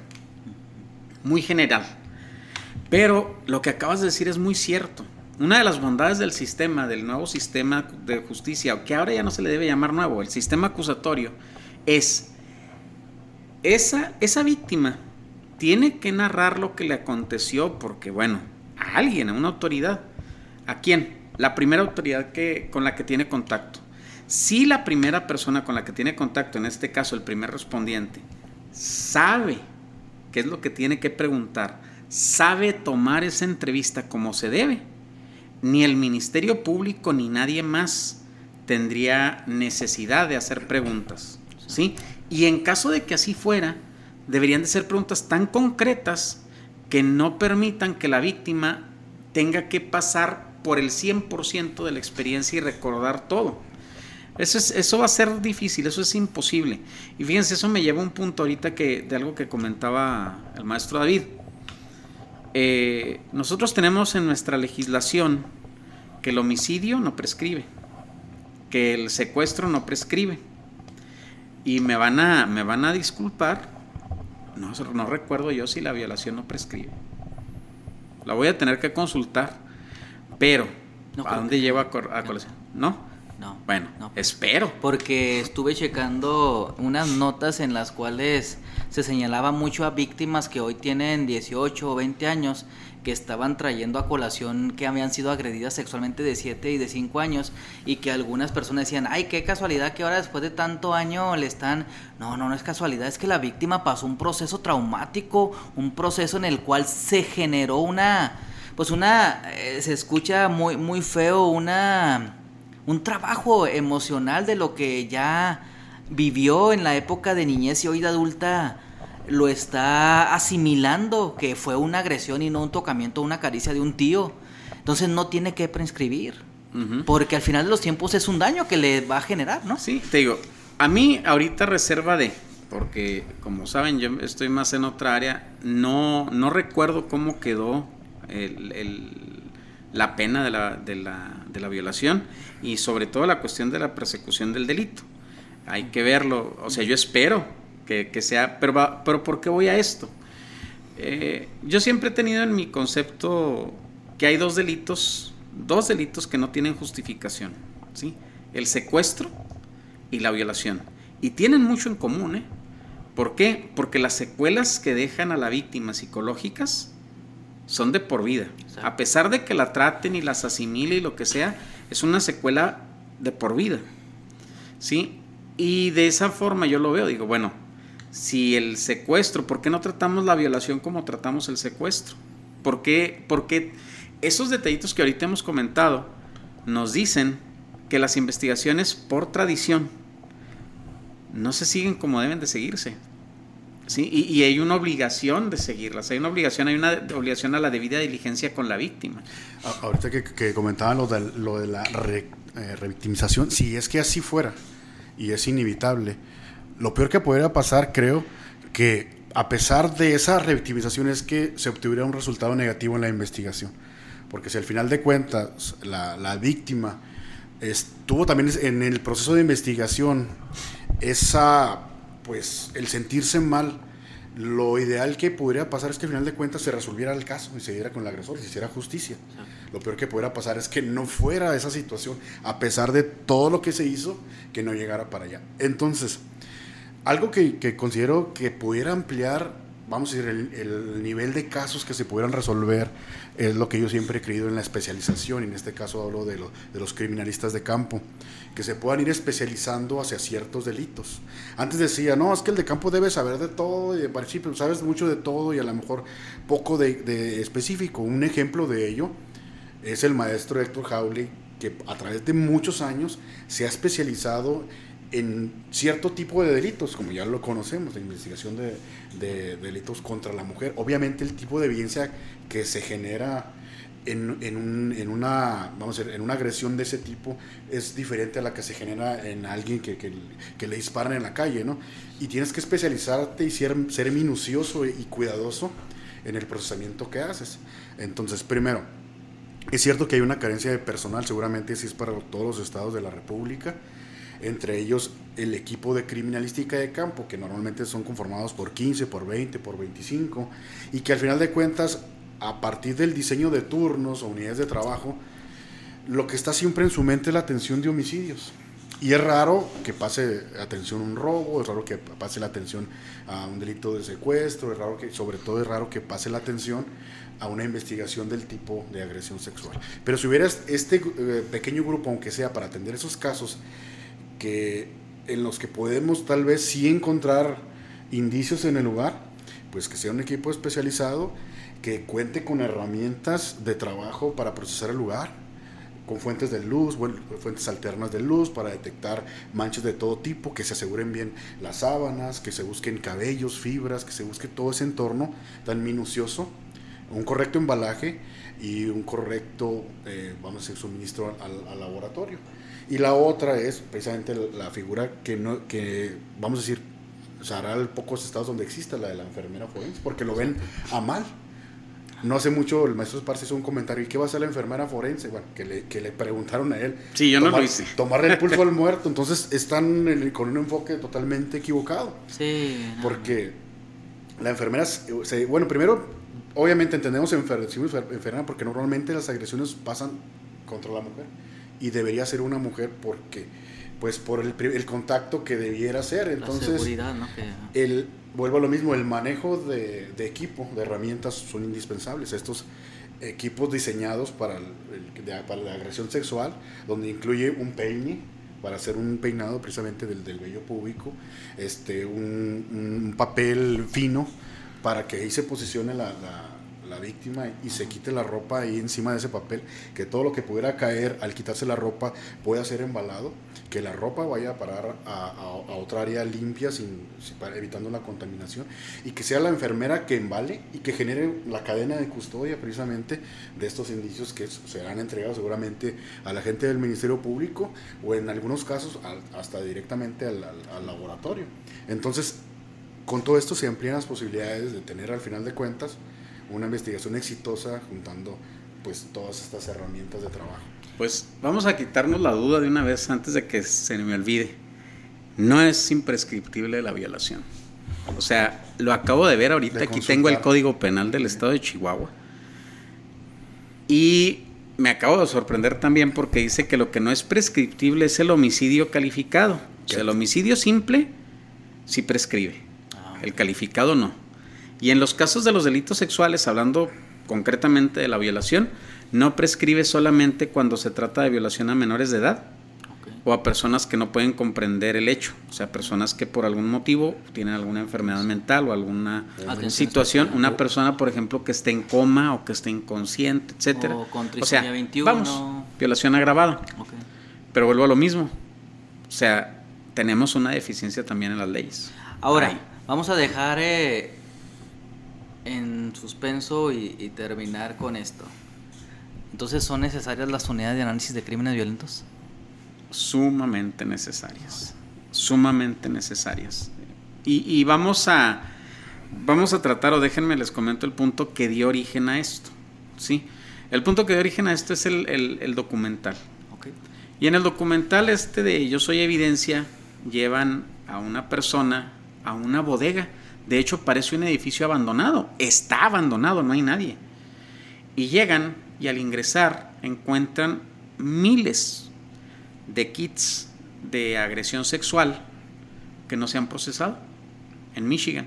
Muy general. Pero lo que acabas de decir es muy cierto. Una de las bondades del sistema, del nuevo sistema de justicia, que ahora ya no se le debe llamar nuevo, el sistema acusatorio, es esa, esa víctima tiene que narrar lo que le aconteció porque, bueno, a alguien, a una autoridad. ¿A quién? La primera autoridad que, con la que tiene contacto. Si la primera persona con la que tiene contacto, en este caso el primer respondiente, sabe qué es lo que tiene que preguntar, sabe tomar esa entrevista como se debe, ni el Ministerio Público ni nadie más tendría necesidad de hacer preguntas. ¿sí? Y en caso de que así fuera, deberían de ser preguntas tan concretas que no permitan que la víctima tenga que pasar por el 100% de la experiencia y recordar todo. Eso, es, eso va a ser difícil, eso es imposible. Y fíjense, eso me lleva a un punto ahorita que, de algo que comentaba el maestro David. Eh, nosotros tenemos en nuestra legislación que el homicidio no prescribe, que el secuestro no prescribe. Y me van a, me van a disculpar, no, no recuerdo yo si la violación no prescribe. La voy a tener que consultar, Pero, No ¿a dónde que- lleva a, a no. ¿No? No. Bueno, No. espero. Porque estuve checando unas notas en las cuales se señalaba mucho a víctimas que hoy tienen 18 o 20 años que estaban trayendo a colación que habían sido agredidas sexualmente de 7 y de 5 años y que algunas personas decían, ay, qué casualidad que ahora después de tanto año le están... No, no, no es casualidad, es que la víctima pasó un proceso traumático, un proceso en el cual se generó una... Pues una... eh, se escucha muy, muy feo, una un trabajo emocional de lo que ya vivió en la época de niñez y hoy de adulta lo está asimilando que fue una agresión y no un tocamiento, una caricia de un tío. Entonces no tiene que prescribir, porque al final de los tiempos es un daño que le va a generar, ¿no? Sí, te digo, a mí ahorita reserva de, porque como saben, yo estoy más en otra área, no, no recuerdo cómo quedó el- el- la pena de la, de, la, de la violación y sobre todo la cuestión de la persecución del delito. Hay que verlo, o sea, yo espero que, que sea, pero, va- pero ¿por qué voy a esto? Eh, yo siempre he tenido en mi concepto que hay dos delitos, dos delitos que no tienen justificación, ¿sí? El secuestro y la violación. Y tienen mucho en común, ¿eh? ¿Por qué? Porque las secuelas que dejan a la víctima psicológicas son de por vida. Exacto. A pesar de que la traten y las asimile y lo que sea, es una secuela de por vida. ¿Sí? Y de esa forma yo lo veo, digo, bueno, si el secuestro, ¿por qué no tratamos la violación como tratamos el secuestro? ¿Por qué, porque esos detallitos que ahorita hemos comentado nos dicen que las investigaciones por tradición no se siguen como deben de seguirse? ¿Sí? Y, hay una obligación de seguirlas, hay una obligación, hay una obligación a la debida diligencia con la víctima. Ahorita que, que comentaban lo de, lo de la re- eh, revictimización, si es que así fuera y es inevitable, lo peor que podría pasar, creo, que a pesar de esa revictimización es que se obtuviera un resultado negativo en la investigación. Porque si al final de cuentas la, la víctima estuvo también en el proceso de investigación esa, pues, el sentirse mal, lo ideal que pudiera pasar es que al final de cuentas se resolviera el caso y se diera con el agresor y se hiciera justicia. Lo peor que pudiera pasar es que no fuera esa situación, a pesar de todo lo que se hizo, que no llegara para allá. Entonces, algo que, que considero que pudiera ampliar, vamos a decir, el, el nivel de casos que se pudieran resolver es lo que yo siempre he creído en la especialización, y en este caso hablo de, lo- de los criminalistas de campo, que se puedan ir especializando hacia ciertos delitos. Antes decía, no, es que el de campo debe saber de todo, y de principio sabes mucho de todo y a lo mejor poco de, específico. Un ejemplo de ello es el maestro Héctor Jauregui, que a través de muchos años se ha especializado en cierto tipo de delitos, como ya lo conocemos, la investigación de, de delitos contra la mujer. Obviamente el tipo de violencia que se genera en, en un- en una, vamos a decir, en una agresión de ese tipo es diferente a la que se genera en alguien que, que- que le disparan en la calle, ¿no? Y tienes que especializarte y ser, ser minucioso y cuidadoso en el procesamiento que haces. Entonces, primero, es cierto que hay una carencia de personal, seguramente sí es para todos los estados de la República, entre ellos el equipo de criminalística de campo, que normalmente son conformados por 15, por 20, por 25, y que al final de cuentas, a partir del diseño de turnos o unidades de trabajo, lo que está siempre en su mente es la atención de homicidios. Y es raro que pase atención a un robo, es raro que pase la atención a un delito de secuestro, es raro que, sobre todo es raro que pase la atención a una investigación del tipo de agresión sexual. Pero si hubiera este eh, pequeño grupo, aunque sea para atender esos casos, que en los que podemos tal vez sí encontrar indicios en el lugar, pues que sea un equipo especializado que cuente con herramientas de trabajo para procesar el lugar, con fuentes de luz, fuentes alternas de luz para detectar manchas de todo tipo, que se aseguren bien las sábanas, que se busquen cabellos, fibras, que se busque todo ese entorno tan minucioso, un correcto embalaje y un correcto, eh, vamos a decir, suministro al laboratorio. Y la otra es precisamente la figura que, no, que vamos a decir, se hará en pocos estados donde exista la de la enfermera forense, porque lo ven a mal. No hace mucho el maestro Esparce hizo un comentario, ¿y qué va a hacer la enfermera forense? Bueno, que le, que le preguntaron a él. Sí, yo no lo hice. Tomarle el pulso al muerto, entonces están en- con un enfoque totalmente equivocado. Sí. no, Porque la enfermera, se- bueno, primero obviamente entendemos enfer enferma porque normalmente las agresiones pasan contra la mujer y debería ser una mujer porque pues por el, el contacto que debiera ser. Entonces la seguridad, ¿no? el vuelvo a lo mismo el manejo de, de, equipo de herramientas son indispensables. Estos equipos diseñados para, para la agresión sexual donde incluye un peine para hacer un peinado precisamente del, del vello público este un, un papel fino para que ahí se posicione la, la, víctima y se quite la ropa ahí encima de ese papel, que todo lo que pudiera caer al quitarse la ropa pueda ser embalado, que la ropa vaya a parar a, a, otra área limpia, sin, evitando la contaminación, y que sea la enfermera que embale y que genere la cadena de custodia precisamente de estos indicios que serán entregados seguramente a la gente del Ministerio Público o en algunos casos hasta directamente al, al laboratorio. Entonces, con todo esto se amplían las posibilidades de tener al final de cuentas una investigación exitosa juntando pues todas estas herramientas de trabajo. Pues vamos a quitarnos la duda de una vez antes de que se me olvide. No es imprescriptible la violación. O sea, lo acabo de ver ahorita, aquí tengo el Código Penal del Estado de Chihuahua. Y me acabo de sorprender también porque dice que lo que no es prescriptible es el homicidio calificado. O sea, el homicidio simple sí prescribe el calificado no. Y en los casos de los delitos sexuales, hablando concretamente de la violación, no prescribe solamente cuando se trata de violación a menores de edad o a personas que no pueden comprender el hecho, o sea, personas que por algún motivo tienen alguna enfermedad mental o alguna situación, una persona, por ejemplo, que esté en coma o que esté inconsciente, etcétera. O, sea, vamos, violación agravada. Pero vuelvo a lo mismo. O sea, tenemos una deficiencia también en las leyes. Ahora, Vamos a dejar eh, en suspenso y, terminar con esto. Entonces, ¿son necesarias las unidades de análisis de crímenes violentos? Sumamente necesarias. Sumamente necesarias. Y, vamos a vamos a tratar, o déjenme les comento el punto que dio origen a esto. ¿sí? El punto que dio origen a esto es el, documental. Y en el documental este de Yo Soy Evidencia, llevan a una persona a una bodega. De hecho, parece un edificio abandonado. Está abandonado, no hay nadie. Y llegan y al ingresar encuentran miles de kits de agresión sexual que no se han procesado en Michigan.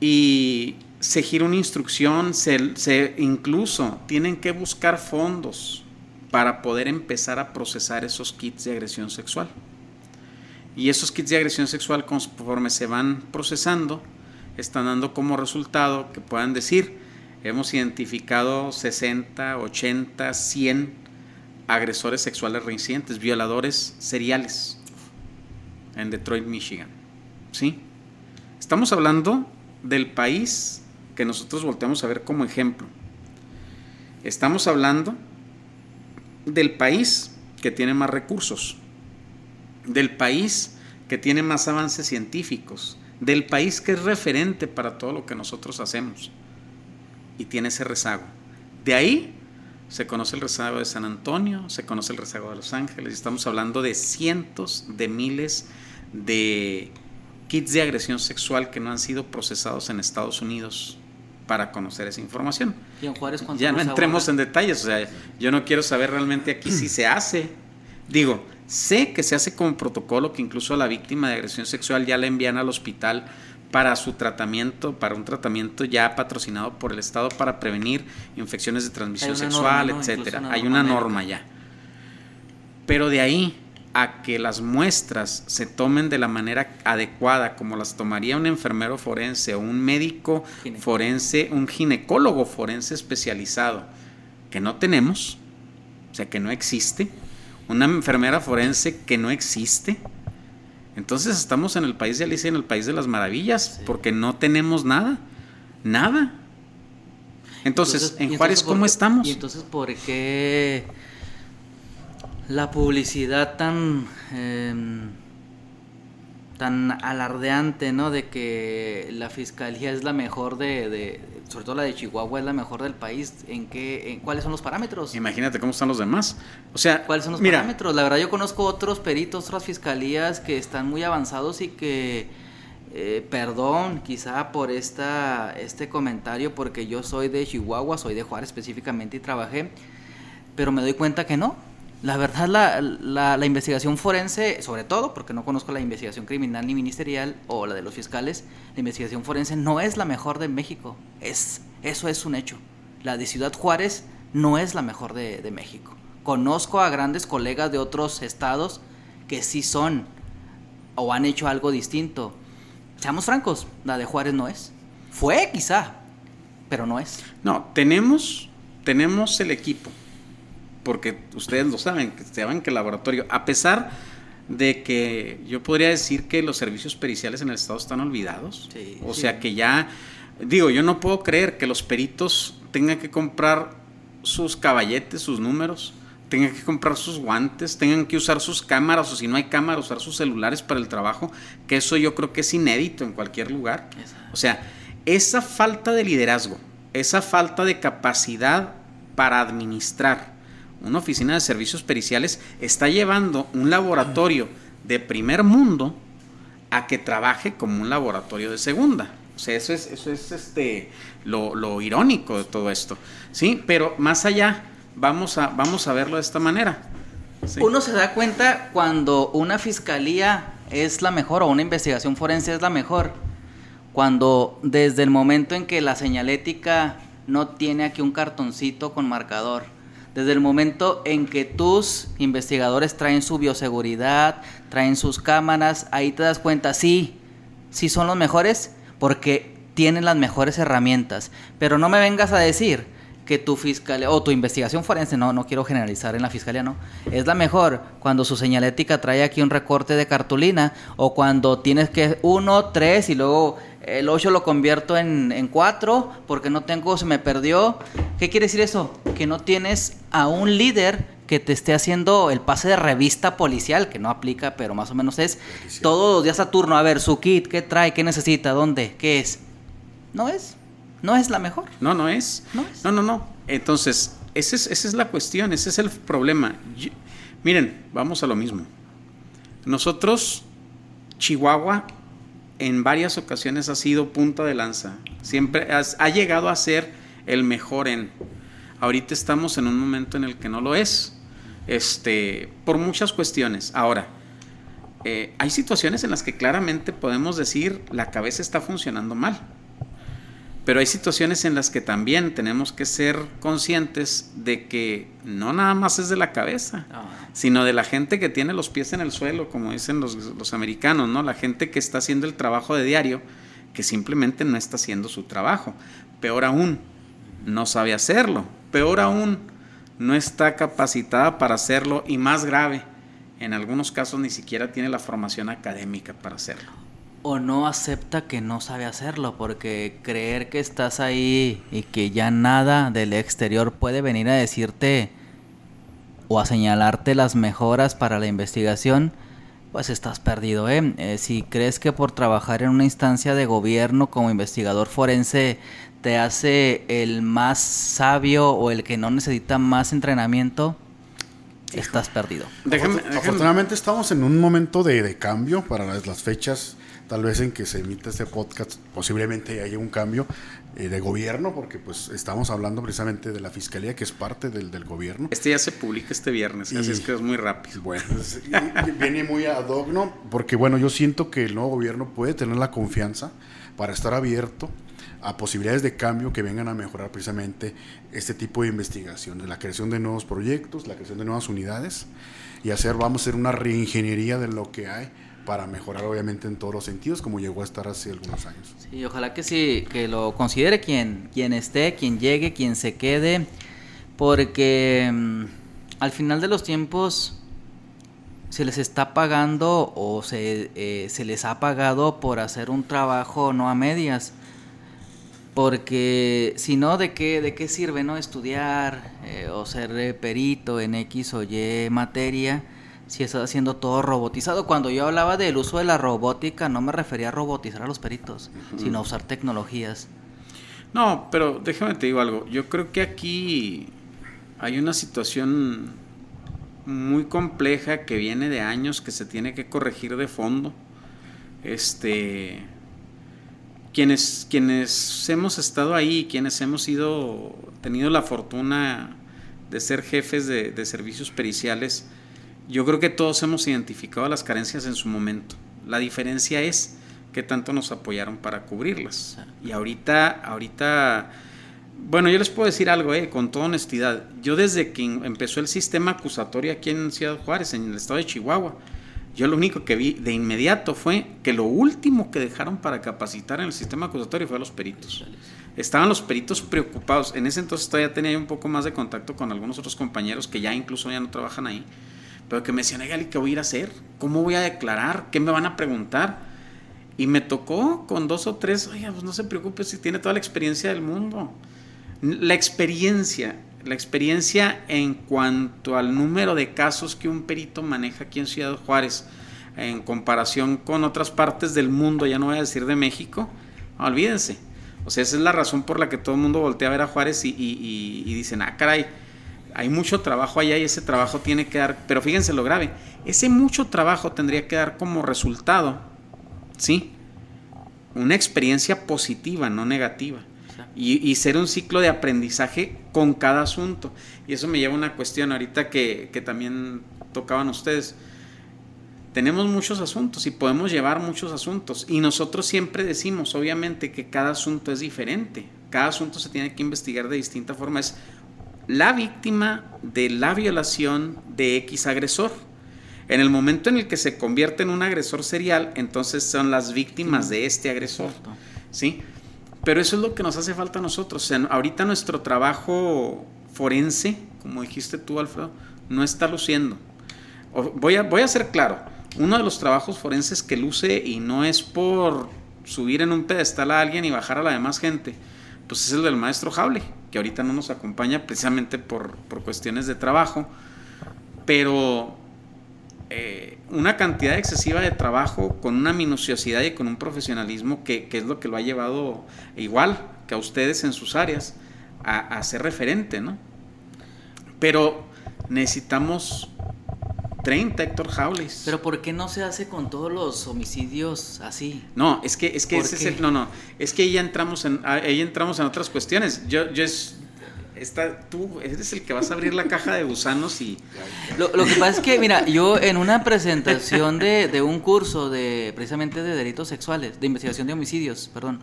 Y se gira una instrucción, se, se, incluso tienen que buscar fondos para poder empezar a procesar esos kits de agresión sexual. Y esos kits de agresión sexual, conforme se van procesando, están dando como resultado que puedan decir, hemos identificado 60, 80, 100 agresores sexuales reincidentes, violadores seriales en Detroit, Michigan. ¿Sí? Estamos hablando del país que nosotros volteamos a ver como ejemplo. Estamos hablando del país que tiene más recursos del país que tiene más avances científicos, del país que es referente para todo lo que nosotros hacemos y tiene ese rezago. De ahí se conoce el rezago de San Antonio, se conoce el rezago de Los Ángeles, y estamos hablando de cientos de miles de kits de agresión sexual que no han sido procesados en Estados Unidos para conocer esa información. ya no entremos en detalles, o sea, yo no quiero saber realmente aquí si se hace. Digo, Sé que se hace como protocolo que incluso a la víctima de agresión sexual ya la envían al hospital para su tratamiento, para un tratamiento ya patrocinado por el Estado para prevenir infecciones de transmisión sexual, etcétera. Hay una norma ya. Pero de ahí a que las muestras se tomen de la manera adecuada, como las tomaría un enfermero forense o un médico forense, un ginecólogo forense especializado, que no tenemos, o sea, que no existe, una enfermera forense que no existe. Entonces estamos en el país de Alicia, en el país de las maravillas, porque no tenemos nada, nada. Entonces, en Juárez, ¿cómo estamos? Y entonces, ¿por qué la publicidad tan... Em, tan alardeante, ¿no? De que la fiscalía es la mejor de, sobre todo la de Chihuahua es la mejor del país. ¿En qué, en, cuáles son los parámetros? Imagínate cómo están los demás. O sea, ¿cuáles son los parámetros? La verdad yo conozco otros peritos, otras fiscalías que están muy avanzados y que eh, perdón quizá por esta, este comentario, porque yo soy de Chihuahua, soy de Juárez específicamente y trabajé, pero me doy cuenta que no. La verdad, la, la, la, investigación forense, sobre todo, porque no conozco la investigación criminal ni ministerial o la de los fiscales, la investigación forense no es la mejor de México. Es, eso es un hecho. La de Ciudad Juárez no es la mejor de, de México. Conozco a grandes colegas de otros estados que sí son o han hecho algo distinto seamos francos, la de Juárez no es. Fue quizá, pero no es. No, tenemos, tenemos el equipo, porque ustedes lo saben, que saben que el laboratorio, a pesar de que yo podría decir que los servicios periciales en el estado están olvidados, sí, o sí. sea que ya, digo, yo no puedo creer que los peritos tengan que comprar sus caballetes, sus números, tengan que comprar sus guantes, tengan que usar sus cámaras o si no hay cámara, usar sus celulares para el trabajo, que eso yo creo que es inédito en cualquier lugar. O sea, esa falta de liderazgo, esa falta de capacidad para administrar una oficina de servicios periciales está llevando un laboratorio de primer mundo a que trabaje como un laboratorio de segunda. O sea, eso es, eso es este, lo, irónico de todo esto. ¿sí? Pero más allá, vamos a, vamos a verlo de esta manera. Uno se da cuenta cuando una fiscalía es la mejor o una investigación forense es la mejor, cuando desde el momento en que la señalética no tiene aquí un cartoncito con marcador, desde el momento en que tus investigadores traen su bioseguridad, traen sus cámaras, ahí te das cuenta, sí, sí son los mejores porque tienen las mejores herramientas, pero no me vengas a decir que tu fiscalía o tu investigación forense, no, no quiero generalizar en la fiscalía, no, es la mejor cuando su señalética trae aquí un recorte de cartulina o cuando tienes que uno, tres y luego el 8 lo convierto en, en 4 porque no tengo, se me perdió. ¿Qué quiere decir eso? Que no tienes a un líder que te esté haciendo el pase de revista policial, que no aplica, pero más o menos es todos los días a turno, a ver, su kit, ¿qué trae? ¿Qué necesita? ¿Dónde? ¿Qué es? No es. No es la mejor. No, no es. No, es. no, no, no. Entonces, esa es, esa es la cuestión, ese es el problema. Yo, miren, vamos a lo mismo. Nosotros, Chihuahua, en varias ocasiones ha sido punta de lanza. Siempre has, ha llegado a ser el mejor en. Ahorita estamos en un momento en el que no lo es. Este, por muchas cuestiones. Ahora, eh, hay situaciones en las que claramente podemos decir la cabeza está funcionando mal. Pero hay situaciones en las que también tenemos que ser conscientes de que no nada más es de la cabeza, oh. sino de la gente que tiene los pies en el suelo, como dicen los, los, americanos, ¿no? La gente que está haciendo el trabajo de diario, que simplemente no está haciendo su trabajo. Peor aún, no sabe hacerlo. Peor aún, no está capacitada para hacerlo y más grave, en algunos casos ni siquiera tiene la formación académica para hacerlo o no acepta que no sabe hacerlo, porque creer que estás ahí y que ya nada del exterior puede venir a decirte o a señalarte las mejoras para la investigación, pues estás perdido. ¿eh? Eh, si crees que por trabajar en una instancia de gobierno como investigador forense te hace el más sabio o el que no necesita más entrenamiento, estás perdido. Déjame, déjame. Afortunadamente estamos en un momento de, de cambio para las, las fechas tal vez en que se emita este podcast posiblemente haya un cambio eh, de gobierno, porque pues estamos hablando precisamente de la fiscalía que es parte del, del gobierno. Este ya se publica este viernes, y, así es que es muy rápido. Bueno, viene muy ad hoc, ¿no? Porque bueno, yo siento que el nuevo gobierno puede tener la confianza para estar abierto a posibilidades de cambio que vengan a mejorar precisamente este tipo de investigaciones, la creación de nuevos proyectos, la creación de nuevas unidades y hacer, vamos a hacer una reingeniería de lo que hay para mejorar obviamente en todos los sentidos como llegó a estar hace algunos años. Sí, ojalá que sí, que lo considere quien, quien esté, quien llegue, quien se quede, porque um, al final de los tiempos se les está pagando o se, eh, se les ha pagado por hacer un trabajo no a medias. Porque si no, ¿de qué, ¿de qué sirve no estudiar eh, o ser perito en X o Y materia? Si está haciendo todo robotizado. Cuando yo hablaba del uso de la robótica, no me refería a robotizar a los peritos, uh -huh. sino a usar tecnologías. No, pero déjame te digo algo. Yo creo que aquí hay una situación muy compleja que viene de años que se tiene que corregir de fondo. Este, quienes, quienes hemos estado ahí, quienes hemos sido, tenido la fortuna de ser jefes de, de servicios periciales, yo creo que todos hemos identificado las carencias en su momento. La diferencia es que tanto nos apoyaron para cubrirlas. Y ahorita, ahorita, bueno, yo les puedo decir algo, eh, con toda honestidad. Yo desde que empezó el sistema acusatorio aquí en Ciudad Juárez, en el estado de Chihuahua, yo lo único que vi de inmediato fue que lo último que dejaron para capacitar en el sistema acusatorio fue a los peritos. Estaban los peritos preocupados. En ese entonces todavía tenía un poco más de contacto con algunos otros compañeros que ya incluso ya no trabajan ahí pero que me decían, ¿qué voy a ir a hacer? ¿Cómo voy a declarar? ¿Qué me van a preguntar? Y me tocó con dos o tres, oye, pues no se preocupe si tiene toda la experiencia del mundo. La experiencia, la experiencia en cuanto al número de casos que un perito maneja aquí en Ciudad Juárez, en comparación con otras partes del mundo, ya no voy a decir de México, olvídense. O sea, esa es la razón por la que todo el mundo voltea a ver a Juárez y, y, y dicen, ah, caray, hay mucho trabajo allá y ese trabajo tiene que dar, pero fíjense lo grave, ese mucho trabajo tendría que dar como resultado, ¿sí? Una experiencia positiva, no negativa. Y, ser un ciclo de aprendizaje con cada asunto. Y eso me lleva a una cuestión ahorita que, que también tocaban ustedes. Tenemos muchos asuntos y podemos llevar muchos asuntos. Y nosotros siempre decimos, obviamente, que cada asunto es diferente. Cada asunto se tiene que investigar de distinta forma. Es la víctima de la violación de X agresor. En el momento en el que se convierte en un agresor serial, entonces son las víctimas de este agresor. ¿Sí? Pero eso es lo que nos hace falta a nosotros. ahorita nuestro trabajo forense, como dijiste tú, Alfredo, no está luciendo. Voy a, voy a ser claro, uno de los trabajos forenses que luce y no es por subir en un pedestal a alguien y bajar a la demás gente, pues es el del maestro Jable que ahorita no nos acompaña precisamente por, cuestiones de trabajo, pero eh, una cantidad excesiva de trabajo con una minuciosidad y con un profesionalismo que, es lo que lo ha llevado igual que a ustedes en sus áreas a, ser referente, ¿no? Pero necesitamos 30 Héctor Jaules. Pero ¿por qué no se hace con todos los homicidios así? No, es que es que ese es el, no, no, es que ya entramos en ahí entramos en otras cuestiones. Yo yo es Está, tú eres el que vas a abrir la caja de gusanos y... Lo, lo que pasa es que, mira, yo en una presentación de, de, un curso de precisamente de delitos sexuales, de investigación de homicidios, perdón,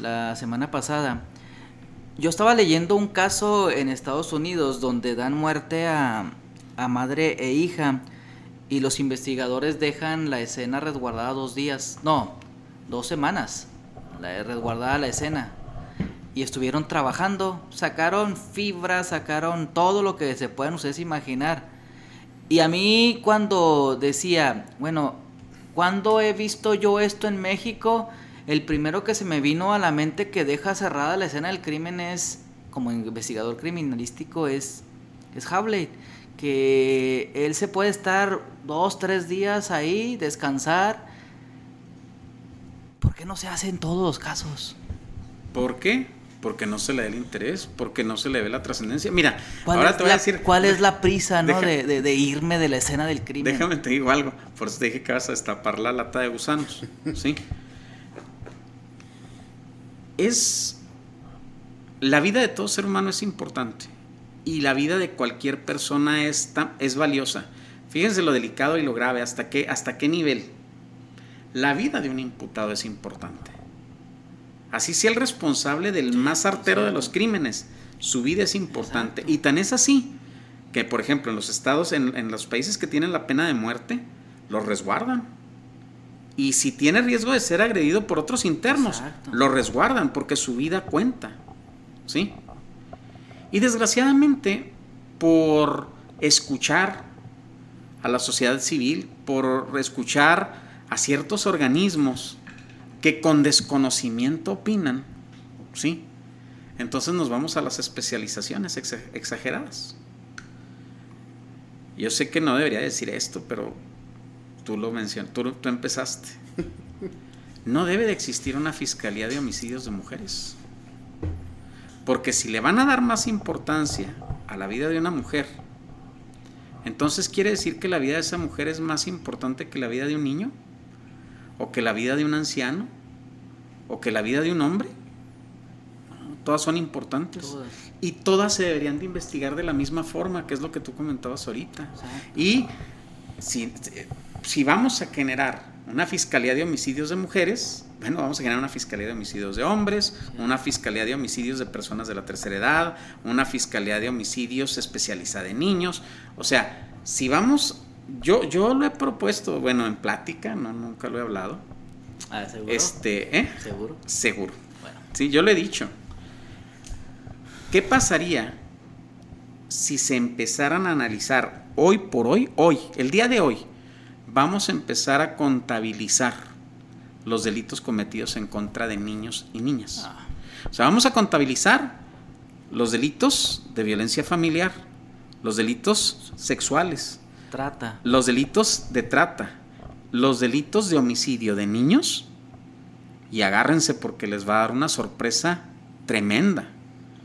la semana pasada, yo estaba leyendo un caso en Estados Unidos donde dan muerte a, a madre e hija y los investigadores dejan la escena resguardada dos días, no, dos semanas, la resguardada la escena. Y estuvieron trabajando, sacaron fibras, sacaron todo lo que se puedan ustedes imaginar. Y a mí cuando decía, bueno, cuando he visto yo esto en México? El primero que se me vino a la mente que deja cerrada la escena del crimen es, como investigador criminalístico, es, es que él se puede estar dos, tres días ahí, descansar. ¿Por qué no se hace en todos los casos? ¿Por qué? Porque no se le da el interés, porque no se le ve la trascendencia. Mira, ahora te voy a decir. ¿Cuál es la prisa, no? de, irme de la escena del crimen. Déjame te digo algo. Por eso te dije que vas a destapar la lata de gusanos. ¿Sí? Es. La vida de todo ser humano es importante y la vida de cualquier persona es, es valiosa. Fíjense lo delicado y lo grave, hasta qué, hasta qué nivel. La vida de un imputado es importante. Así sea el responsable del más artero de los crímenes, su vida es importante. Y tan es así que, por ejemplo, en los estados, en, los países que tienen la pena de muerte, los resguardan. Y si tiene riesgo de ser agredido por otros internos, lo resguardan porque su vida cuenta. ¿Sí? Y desgraciadamente, por escuchar a la sociedad civil, por escuchar a ciertos organismos que con desconocimiento opinan, ¿sí? Entonces nos vamos a las especializaciones exageradas. Yo sé que no debería decir esto, pero tú lo mencionas, tú, tú empezaste. No debe de existir una fiscalía de homicidios de mujeres. Porque si le van a dar más importancia a la vida de una mujer, entonces quiere decir que la vida de esa mujer es más importante que la vida de un niño, o que la vida de un anciano, o que la vida de un hombre. todas son importantes. Todas. Y todas se deberían de investigar de la misma forma, que es lo que tú comentabas ahorita. Exacto. Y si, si vamos a generar una fiscalía de homicidios de mujeres, bueno, vamos a generar una fiscalía de homicidios de hombres, una fiscalía de homicidios de personas de la tercera edad, una fiscalía de homicidios especializada en niños. O sea, si vamos, yo, yo lo he propuesto, bueno, en plática, no, nunca lo he hablado. Ah, ¿seguro? Este, ¿eh? ¿Seguro? Seguro. Bueno. Sí, yo lo he dicho. ¿Qué pasaría si se empezaran a analizar hoy por hoy, hoy, el día de hoy, vamos a empezar a contabilizar los delitos cometidos en contra de niños y niñas? Ah, O sea, vamos a contabilizar los delitos de violencia familiar, los delitos sexuales, trata. los delitos de trata, los delitos de homicidio de niños y agárrense porque les va a dar una sorpresa tremenda.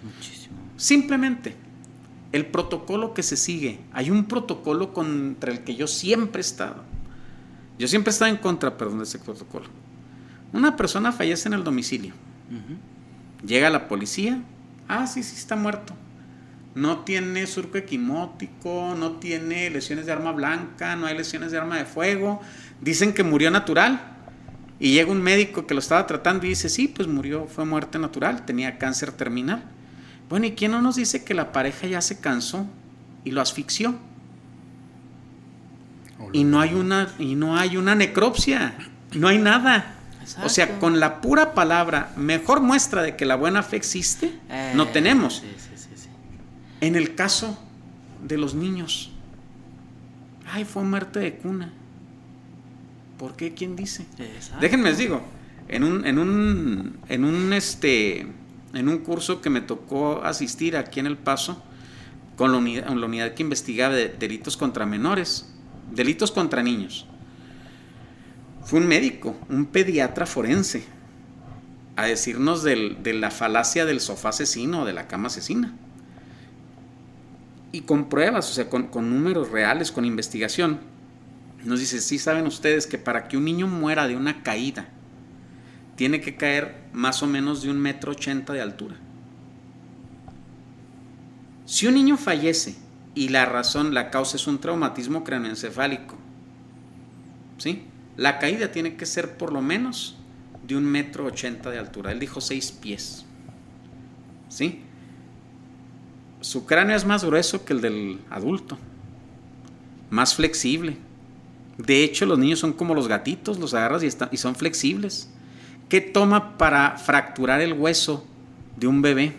Muchísimo. Simplemente el protocolo que se sigue, hay un protocolo contra el que yo siempre he estado. Yo siempre he estado en contra, perdón, de ese protocolo. Una persona fallece en el domicilio. Llega la policía. Ah, sí, sí, está muerto. No tiene surco equimótico, no tiene lesiones de arma blanca, no hay lesiones de arma de fuego. Dicen que murió natural. Y llega un médico que lo estaba tratando y dice, sí, pues murió, fue muerte natural, tenía cáncer terminal. Bueno, ¿y quién no nos dice que la pareja ya se cansó y lo asfixió? Y no hay una, y no hay una necropsia, no hay nada. O sea, con la pura palabra, mejor muestra de que la buena fe existe, no Eh, tenemos. Sí, sí, sí. En el caso de los niños, ay, fue muerte de cuna. ¿Por qué? ¿Quién dice? Exacto. Déjenme les digo, en un, en un, en un este, en un curso que me tocó asistir aquí en El Paso, con la unidad, la unidad que investigaba de delitos contra menores, delitos contra niños. Fue un médico, un pediatra forense, a decirnos de la falacia del sofá asesino o de la cama asesina. Y con pruebas, o sea, con, con números reales, con investigación, nos dice, sí saben ustedes que para que un niño muera de una caída, tiene que caer más o menos de un metro ochenta de altura. Si un niño fallece y la razón, la causa es un traumatismo craneoencefálico, ¿sí? La caída tiene que ser por lo menos de un metro ochenta de altura. Él dijo seis pies, ¿sí? Su cráneo es más grueso que el del adulto, más flexible. De hecho, los niños son como los gatitos, los agarras y, y son flexibles. ¿Qué toma para fracturar el hueso de un bebé?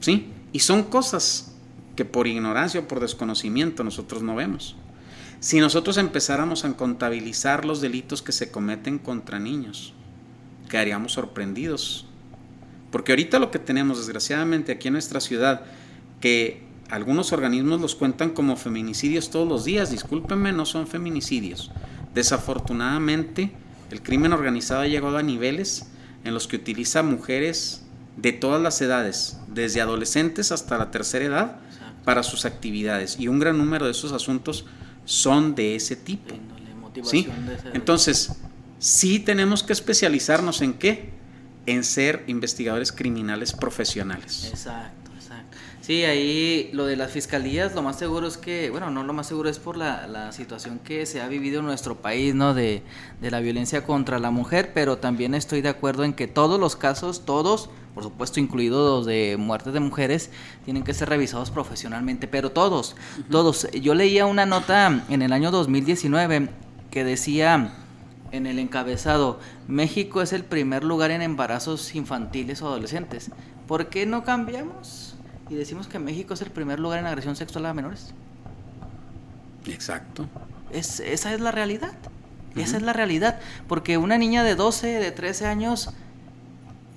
¿Sí? Y son cosas que por ignorancia o por desconocimiento nosotros no vemos. Si nosotros empezáramos a contabilizar los delitos que se cometen contra niños, quedaríamos sorprendidos. Porque ahorita lo que tenemos, desgraciadamente, aquí en nuestra ciudad, que algunos organismos los cuentan como feminicidios todos los días, discúlpenme, no son feminicidios. Desafortunadamente, el crimen organizado ha llegado a niveles en los que utiliza mujeres de todas las edades, desde adolescentes hasta la tercera edad, para sus actividades. Y un gran número de esos asuntos son de ese tipo. ¿sí? Entonces, sí tenemos que especializarnos en qué? En ser investigadores criminales profesionales. Exacto. Sí, ahí lo de las fiscalías, lo más seguro es que, bueno, no lo más seguro es por la, la situación que se ha vivido en nuestro país, ¿no? De, de la violencia contra la mujer, pero también estoy de acuerdo en que todos los casos, todos, por supuesto incluidos los de muertes de mujeres, tienen que ser revisados profesionalmente, pero todos, todos. Yo leía una nota en el año 2019 que decía en el encabezado, México es el primer lugar en embarazos infantiles o adolescentes. ¿Por qué no cambiamos y decimos que México es el primer lugar en agresión sexual a menores? Exacto. Es, esa es la realidad. Esa es la realidad. Porque una niña de 12, de 13 años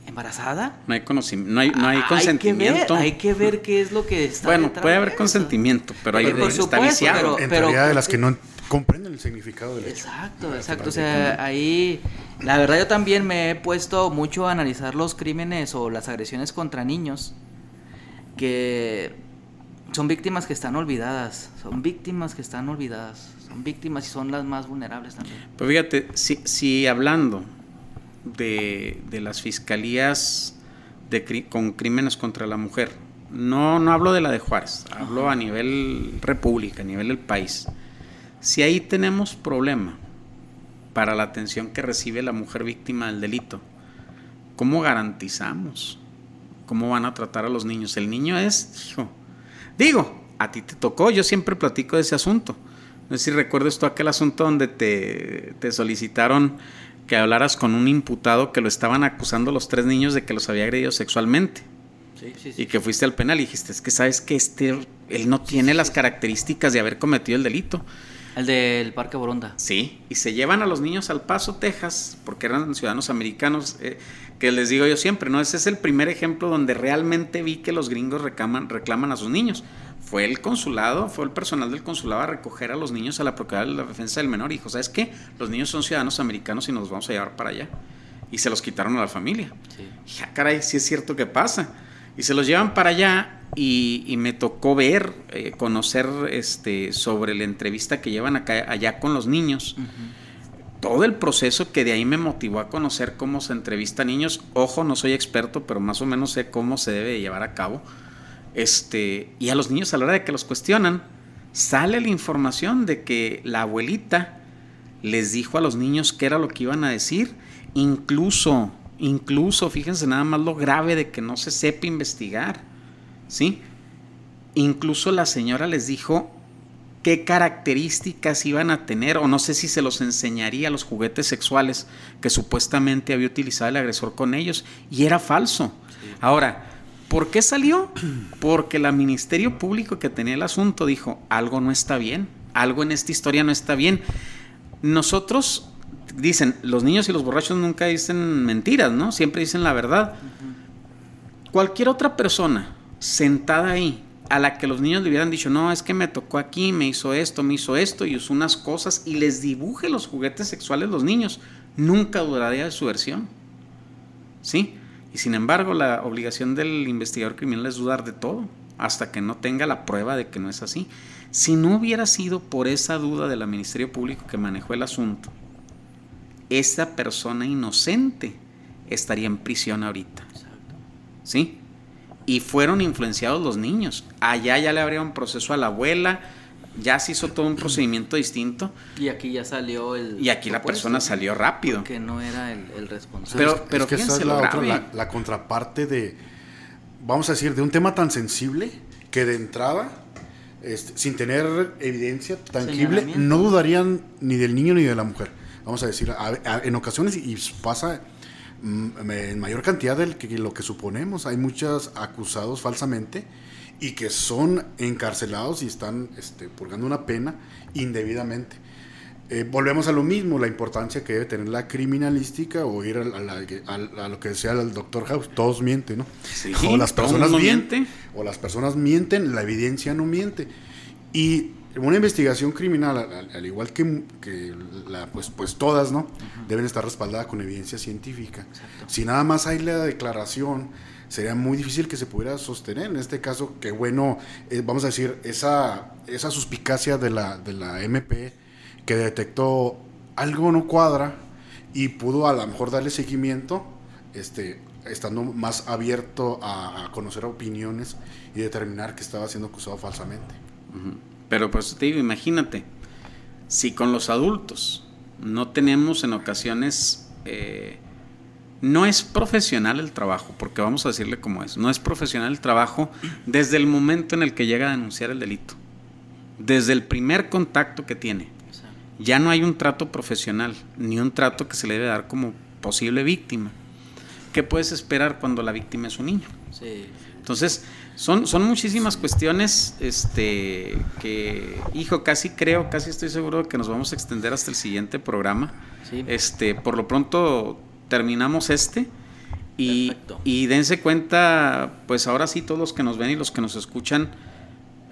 embarazada, No hay conocimiento, no hay, no hay Ah, consentimiento. Hay que, ver, hay que ver qué es lo que está bueno, puede de haber consentimiento, pero ahí por está supuesto, viciado. pero- en teoría de las que no comprenden el significado del hecho. Exacto, exacto. O sea, ahí, la verdad yo también me he puesto mucho a analizar los crímenes o las agresiones contra niños que son víctimas que están olvidadas, son víctimas que están olvidadas, son víctimas y son las más vulnerables también. Pero fíjate, si, si hablando de, de las fiscalías de, con crímenes contra la mujer. No, no hablo de la de Juárez, hablo a nivel república, a nivel del país. Si ahí tenemos problema para la atención que recibe la mujer víctima del delito, ¿cómo garantizamos? ¿Cómo van a tratar a los niños? El niño es, hijo, digo, a ti te tocó, yo siempre platico de ese asunto. No sé si recuerdas tú aquel asunto donde te, te solicitaron que hablaras con un imputado que lo estaban acusando los tres niños de que los había agredido sexualmente. Sí, sí, sí. Y que fuiste al penal y dijiste, es que sabes que este, él no tiene las características de haber cometido el delito. El del Parque Boronda. Sí, y se llevan a los niños al Paso, Texas, porque eran ciudadanos americanos, eh, que les digo yo siempre, ¿no? Ese es el primer ejemplo donde realmente vi que los gringos reclaman, reclaman a sus niños. Fue el consulado, fue el personal del consulado a recoger a los niños a la Procuraduría de la Defensa del Menor y dijo, ¿sabes qué? Los niños son ciudadanos americanos y nos vamos a llevar para allá. Y se los quitaron a la familia. Sí. Ya, caray, sí es cierto que pasa. Y se los llevan para allá y, me tocó ver, eh, conocer este, sobre la entrevista que llevan acá, allá con los niños. Todo el proceso que de ahí me motivó a conocer cómo se entrevista a niños. Ojo, no soy experto, pero más o menos sé cómo se debe llevar a cabo. Este, y a los niños a la hora de que los cuestionan, sale la información de que la abuelita les dijo a los niños qué era lo que iban a decir. Incluso Incluso, fíjense nada más lo grave de que no se sepa investigar. ¿Sí? Incluso la señora les dijo qué características iban a tener, o no sé si se los enseñaría los juguetes sexuales que supuestamente había utilizado el agresor con ellos, y era falso. Ahora, ¿por qué salió? Porque el Ministerio Público que tenía el asunto dijo, algo no está bien, algo en esta historia no está bien. Nosotros dicen, los niños y los borrachos nunca dicen mentiras, ¿no? Siempre dicen la verdad. Cualquier otra persona sentada ahí, a la que los niños le hubieran dicho, no, es que me tocó aquí, me hizo esto, me hizo esto, y usó unas cosas, y les dibuje los juguetes sexuales los niños, nunca dudaría de su versión. ¿Sí? Y sin embargo, la obligación del investigador criminal es dudar de todo, hasta que no tenga la prueba de que no es así. Si no hubiera sido por esa duda del Ministerio Público que manejó el asunto, esa persona inocente estaría en prisión ahorita. ¿Sí? Y fueron influenciados los niños. Allá ya le un proceso a la abuela, ya se hizo todo un procedimiento distinto. Y aquí ya salió el. Y aquí la persona salió rápido. Que no era el, responsable. Pero, pero es que esa es la, la, contraparte de, vamos a decir, de un tema tan sensible que de entrada, este, sin tener evidencia tangible, no dudarían ni del niño ni de la mujer vamos a decir, en ocasiones, y pasa en mayor cantidad de lo que suponemos, hay muchos acusados falsamente y que son encarcelados y están este, purgando una pena indebidamente. Eh, volvemos a lo mismo, la importancia que debe tener la criminalística o ir a, lo que decía el doctor House, todos mienten, ¿no? o las personas mienten, o las personas mienten, la evidencia no miente. Y una investigación criminal, al, igual que, la, pues, pues todas, ¿no? Deben estar respaldadas con evidencia científica. Si nada más hay la declaración, sería muy difícil que se pudiera sostener. En este caso, qué bueno, eh, vamos a decir, esa, esa suspicacia de la, de la MP que detectó algo no cuadra y pudo a lo mejor darle seguimiento, este, estando más abierto a, conocer opiniones y determinar que estaba siendo acusado falsamente. Pero pues te digo, imagínate, si con los adultos no tenemos en ocasiones, eh, no es profesional el trabajo, porque vamos a decirle como es, no es profesional el trabajo desde el momento en el que llega a denunciar el delito, desde el primer contacto que tiene. Ya no hay un trato profesional, ni un trato que se le debe dar como posible víctima. ¿Qué puedes esperar cuando la víctima es un niño? Sí. Entonces, son, son muchísimas cuestiones este, que, hijo, casi creo, casi estoy seguro de que nos vamos a extender hasta el siguiente programa. Este, por lo pronto terminamos este. Y, y, dense cuenta, pues ahora sí, todos los que nos ven y los que nos escuchan,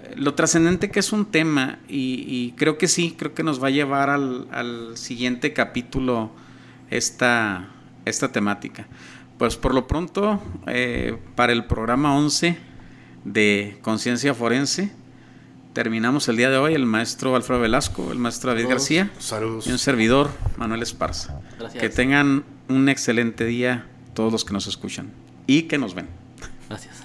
eh, lo trascendente que es un tema. Y, creo que sí, creo que nos va a llevar al, siguiente capítulo esta, esta temática. Pues por lo pronto, eh, para el programa 11 de conciencia forense, terminamos el día de hoy, el maestro Alfredo Velasco, el maestro David Saludos. García Saludos. y un servidor, Manuel Esparza. Gracias. Que tengan un excelente día todos los que nos escuchan y que nos ven. Gracias.